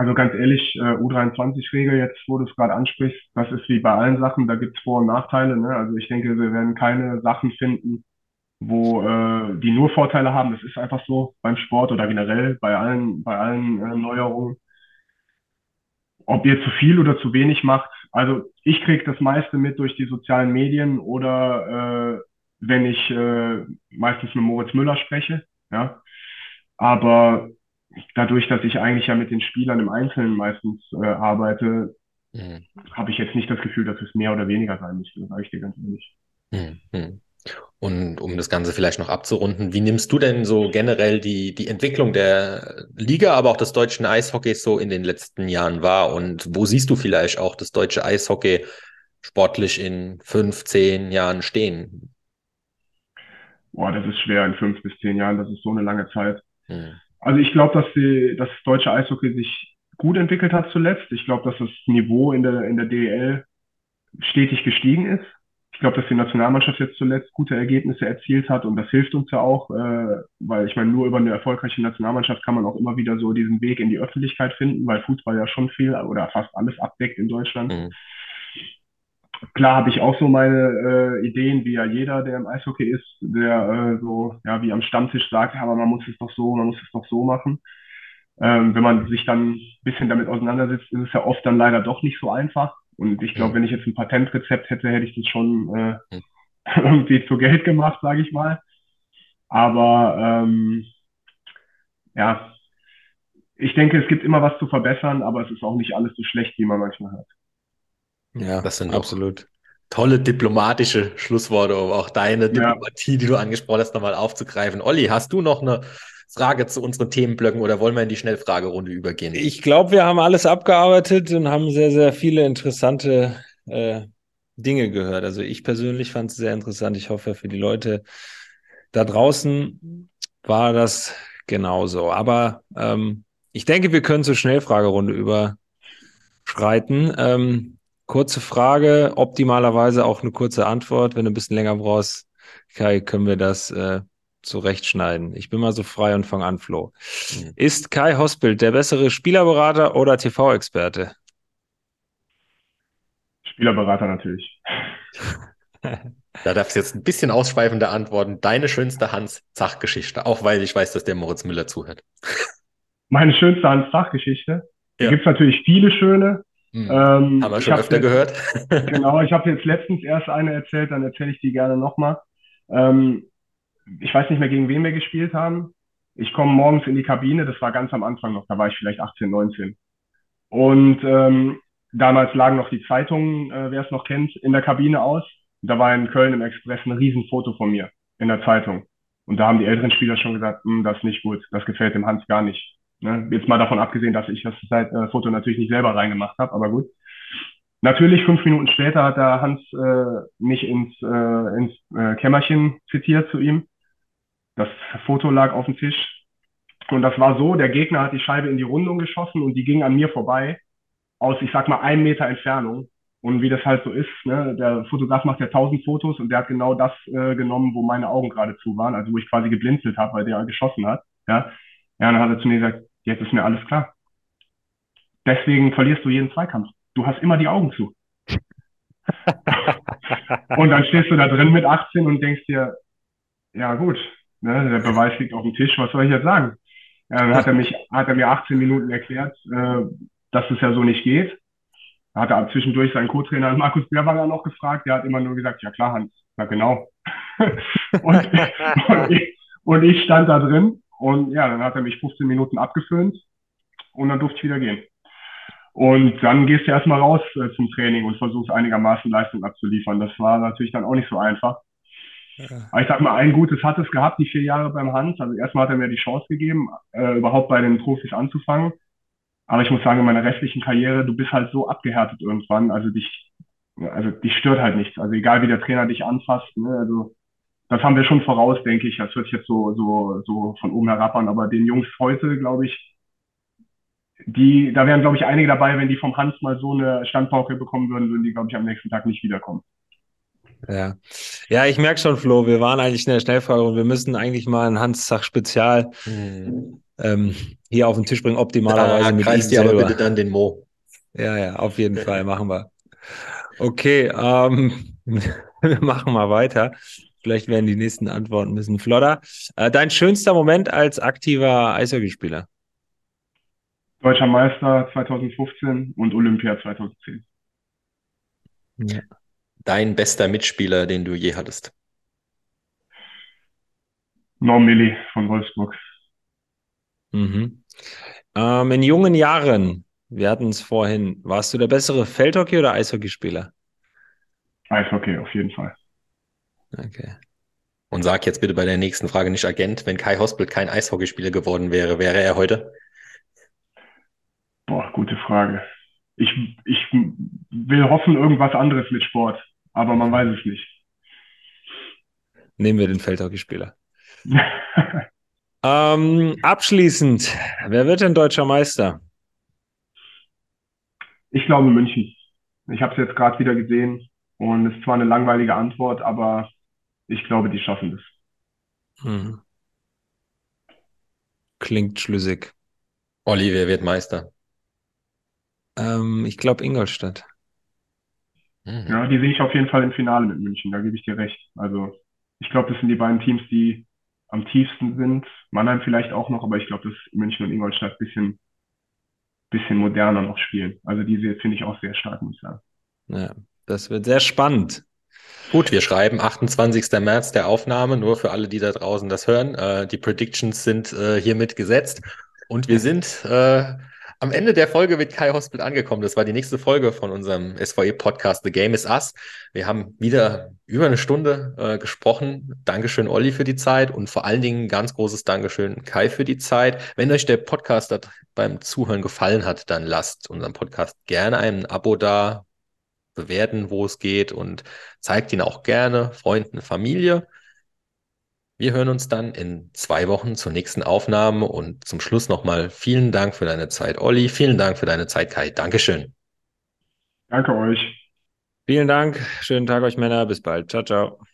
Also ganz ehrlich, äh, U23-Regel, jetzt wo du es gerade ansprichst, das ist wie bei allen Sachen, da gibt es Vor- und Nachteile. Ne? Also ich denke, wir werden keine Sachen finden, wo äh, die nur Vorteile haben. Das ist einfach so beim Sport oder generell bei allen, bei allen äh, Neuerungen. Ob ihr zu viel oder zu wenig macht, also ich kriege das meiste mit durch die sozialen Medien oder äh, wenn ich äh, meistens mit Moritz Müller spreche, ja. Aber dadurch, dass ich eigentlich ja mit den Spielern im Einzelnen meistens äh, arbeite, mhm. habe ich jetzt nicht das Gefühl, dass es mehr oder weniger sein müsste, sage ich dir ganz ehrlich. Mhm. Und um das Ganze vielleicht noch abzurunden, wie nimmst du denn so generell die, die Entwicklung der Liga, aber auch des deutschen Eishockeys so in den letzten Jahren wahr? Und wo siehst du vielleicht auch das deutsche Eishockey sportlich in fünf, zehn Jahren stehen? Boah, das ist schwer in fünf bis zehn Jahren, das ist so eine lange Zeit. Hm. Also ich glaube, dass die, das deutsche Eishockey sich gut entwickelt hat zuletzt. Ich glaube, dass das Niveau in der, in der DEL stetig gestiegen ist. Ich glaube, dass die Nationalmannschaft jetzt zuletzt gute Ergebnisse erzielt hat und das hilft uns ja auch, äh, weil ich meine, nur über eine erfolgreiche Nationalmannschaft kann man auch immer wieder so diesen Weg in die Öffentlichkeit finden, weil Fußball ja schon viel oder fast alles abdeckt in Deutschland. Mhm. Klar habe ich auch so meine äh, Ideen, wie ja jeder, der im Eishockey ist, der äh, so, ja, wie am Stammtisch sagt, aber man muss es doch so, man muss es doch so machen. Ähm, wenn man sich dann ein bisschen damit auseinandersetzt, ist es ja oft dann leider doch nicht so einfach. Und ich glaube, wenn ich jetzt ein Patentrezept hätte, hätte ich das schon äh, [laughs] irgendwie zu Geld gemacht, sage ich mal. Aber ähm, ja, ich denke, es gibt immer was zu verbessern, aber es ist auch nicht alles so schlecht, wie man manchmal hört. Ja, das sind absolut tolle diplomatische Schlussworte, um auch deine Diplomatie, ja. die du angesprochen hast, nochmal aufzugreifen. Olli, hast du noch eine Frage zu unseren Themenblöcken oder wollen wir in die Schnellfragerunde übergehen? Ich glaube, wir haben alles abgearbeitet und haben sehr, sehr viele interessante äh, Dinge gehört. Also ich persönlich fand es sehr interessant. Ich hoffe, für die Leute da draußen war das genauso. Aber ähm, ich denke, wir können zur Schnellfragerunde überschreiten. Ähm, Kurze Frage, optimalerweise auch eine kurze Antwort. Wenn du ein bisschen länger brauchst, Kai, können wir das äh, zurechtschneiden. Ich bin mal so frei und fange an, Flo. Mhm. Ist Kai Hospild der bessere Spielerberater oder TV-Experte? Spielerberater natürlich. [laughs] Da darfst du jetzt ein bisschen ausschweifende antworten. Deine schönste Hans-Zach-Geschichte, auch weil ich weiß, dass der Moritz Müller zuhört. Meine schönste Hans-Zach-Geschichte. Da Ja. gibt es natürlich viele schöne. Hm. Ähm, Haben wir schon öfter jetzt- gehört. [laughs] Genau, ich habe jetzt letztens erst eine erzählt, dann erzähle ich die gerne nochmal. Ähm, ich weiß nicht mehr, gegen wen wir gespielt haben. Ich komme morgens in die Kabine, das war ganz am Anfang noch, da war ich vielleicht 18, 19. Und ähm, damals lagen noch die Zeitungen, äh, wer es noch kennt, in der Kabine aus. Da war in Köln im Express ein Riesenfoto von mir in der Zeitung. Und da haben die älteren Spieler schon gesagt, "Hm, das ist nicht gut, das gefällt dem Hans gar nicht. Ne? Jetzt mal davon abgesehen, dass ich das äh, Foto natürlich nicht selber reingemacht habe, aber gut. Natürlich, fünf Minuten später hat der Hans äh, mich ins, äh, ins äh, Kämmerchen zitiert zu ihm. Das Foto lag auf dem Tisch. Und das war so, der Gegner hat die Scheibe in die Rundung geschossen und die ging an mir vorbei aus, ich sag mal, einem Meter Entfernung. Und wie das halt so ist, ne, der Fotograf macht ja tausend Fotos und der hat genau das äh, genommen, wo meine Augen gerade zu waren, also wo ich quasi geblinzelt habe, weil der geschossen hat. Ja, ja, und dann hat er zu mir gesagt, jetzt ist mir alles klar. Deswegen verlierst du jeden Zweikampf. Du hast immer die Augen zu. [laughs] Und dann stehst du da drin mit 18 und denkst dir, ja gut, ne, der Beweis liegt auf dem Tisch, was soll ich jetzt sagen? Dann hat er mich, hat er mir 18 Minuten erklärt, äh, dass es ja so nicht geht. Da hat er zwischendurch seinen Co-Trainer Markus Bierwanger noch gefragt, der hat immer nur gesagt, ja klar, Hans, na genau. [laughs] und, und, ich, und ich stand da drin und ja, dann hat er mich 15 Minuten abgeföhnt und dann durfte ich wieder gehen. Und dann gehst du erstmal raus äh, zum Training und versuchst einigermaßen Leistung abzuliefern. Das war natürlich dann auch nicht so einfach. Aber ich sag mal, ein Gutes hat es gehabt, die vier Jahre beim Hans. Also erstmal hat er mir die Chance gegeben, äh, überhaupt bei den Profis anzufangen. Aber ich muss sagen, in meiner restlichen Karriere, du bist halt so abgehärtet irgendwann. Also dich, also dich stört halt nichts. Also egal wie der Trainer dich anfasst, ne, also das haben wir schon voraus, denke ich. Das hört sich jetzt so, so, so von oben herab an. Aber den Jungs heute, glaube ich, die, da wären, glaube ich, einige dabei, wenn die vom Hans mal so eine Standpauke bekommen würden, würden die, glaube ich, am nächsten Tag nicht wiederkommen. Ja. Ja, ich merke schon, Flo, wir waren eigentlich in der Schnellfrage und wir müssen eigentlich mal ein Hans-Zach-Spezial Hm. ähm, hier auf den Tisch bringen, optimalerweise Da mit ihm kreist dir aber bitte dann den Mo. Ja, ja, auf jeden Fall, machen wir. Okay, ähm, [laughs] wir machen mal weiter. Vielleicht werden die nächsten Antworten ein bisschen flotter. Äh, dein schönster Moment als aktiver Eishockeyspieler? Deutscher Meister 2015 und Olympia 2010. Ja. Dein bester Mitspieler, den du je hattest. Norm Milli von Wolfsburg. Mhm. Ähm, in jungen Jahren, wir hatten es vorhin, warst du der bessere Feldhockey- oder Eishockeyspieler? Eishockey auf jeden Fall. Okay. Und sag jetzt bitte bei der nächsten Frage nicht Agent, wenn Kai Hospel kein Eishockeyspieler geworden wäre, wäre er heute? Boah, gute Frage. Ich, ich will hoffen, irgendwas anderes mit Sport, aber man weiß es nicht. Nehmen wir den Feldhockeyspieler. [laughs] Ähm, abschließend, wer wird denn deutscher Meister? Ich glaube München. Ich habe es jetzt gerade wieder gesehen und es ist zwar eine langweilige Antwort, aber ich glaube, die schaffen das. Mhm. Klingt schlüssig. Olli, wer wird Meister? Ähm, ich glaube Ingolstadt. Hm. Ja, die sehe ich auf jeden Fall im Finale mit München, da gebe ich dir recht. Also ich glaube, das sind die beiden Teams, die am tiefsten sind. Mannheim vielleicht auch noch, aber ich glaube, dass München und Ingolstadt ein bisschen, bisschen moderner noch spielen. Also die se- finde ich auch sehr stark, muss ich sagen. Ja, das wird sehr spannend. Gut, wir schreiben 28. März der Aufnahme, nur für alle, die da draußen das hören. Äh, die Predictions sind äh, hiermit gesetzt und wir sind äh, am Ende der Folge mit Kai Hospital angekommen. Das war die nächste Folge von unserem SVE-Podcast The Game is Us. Wir haben wieder über eine Stunde äh, gesprochen. Dankeschön, Olli, für die Zeit und vor allen Dingen ganz großes Dankeschön, Kai, für die Zeit. Wenn euch der Podcast beim Zuhören gefallen hat, dann lasst unseren Podcast gerne ein Abo da, bewerten, wo es geht und zeigt ihn auch gerne Freunden, Familie. Wir hören uns dann in zwei Wochen zur nächsten Aufnahme und zum Schluss nochmal vielen Dank für deine Zeit, Olli. Vielen Dank für deine Zeit, Kai. Dankeschön. Danke euch. Vielen Dank. Schönen Tag euch Männer. Bis bald. Ciao, ciao.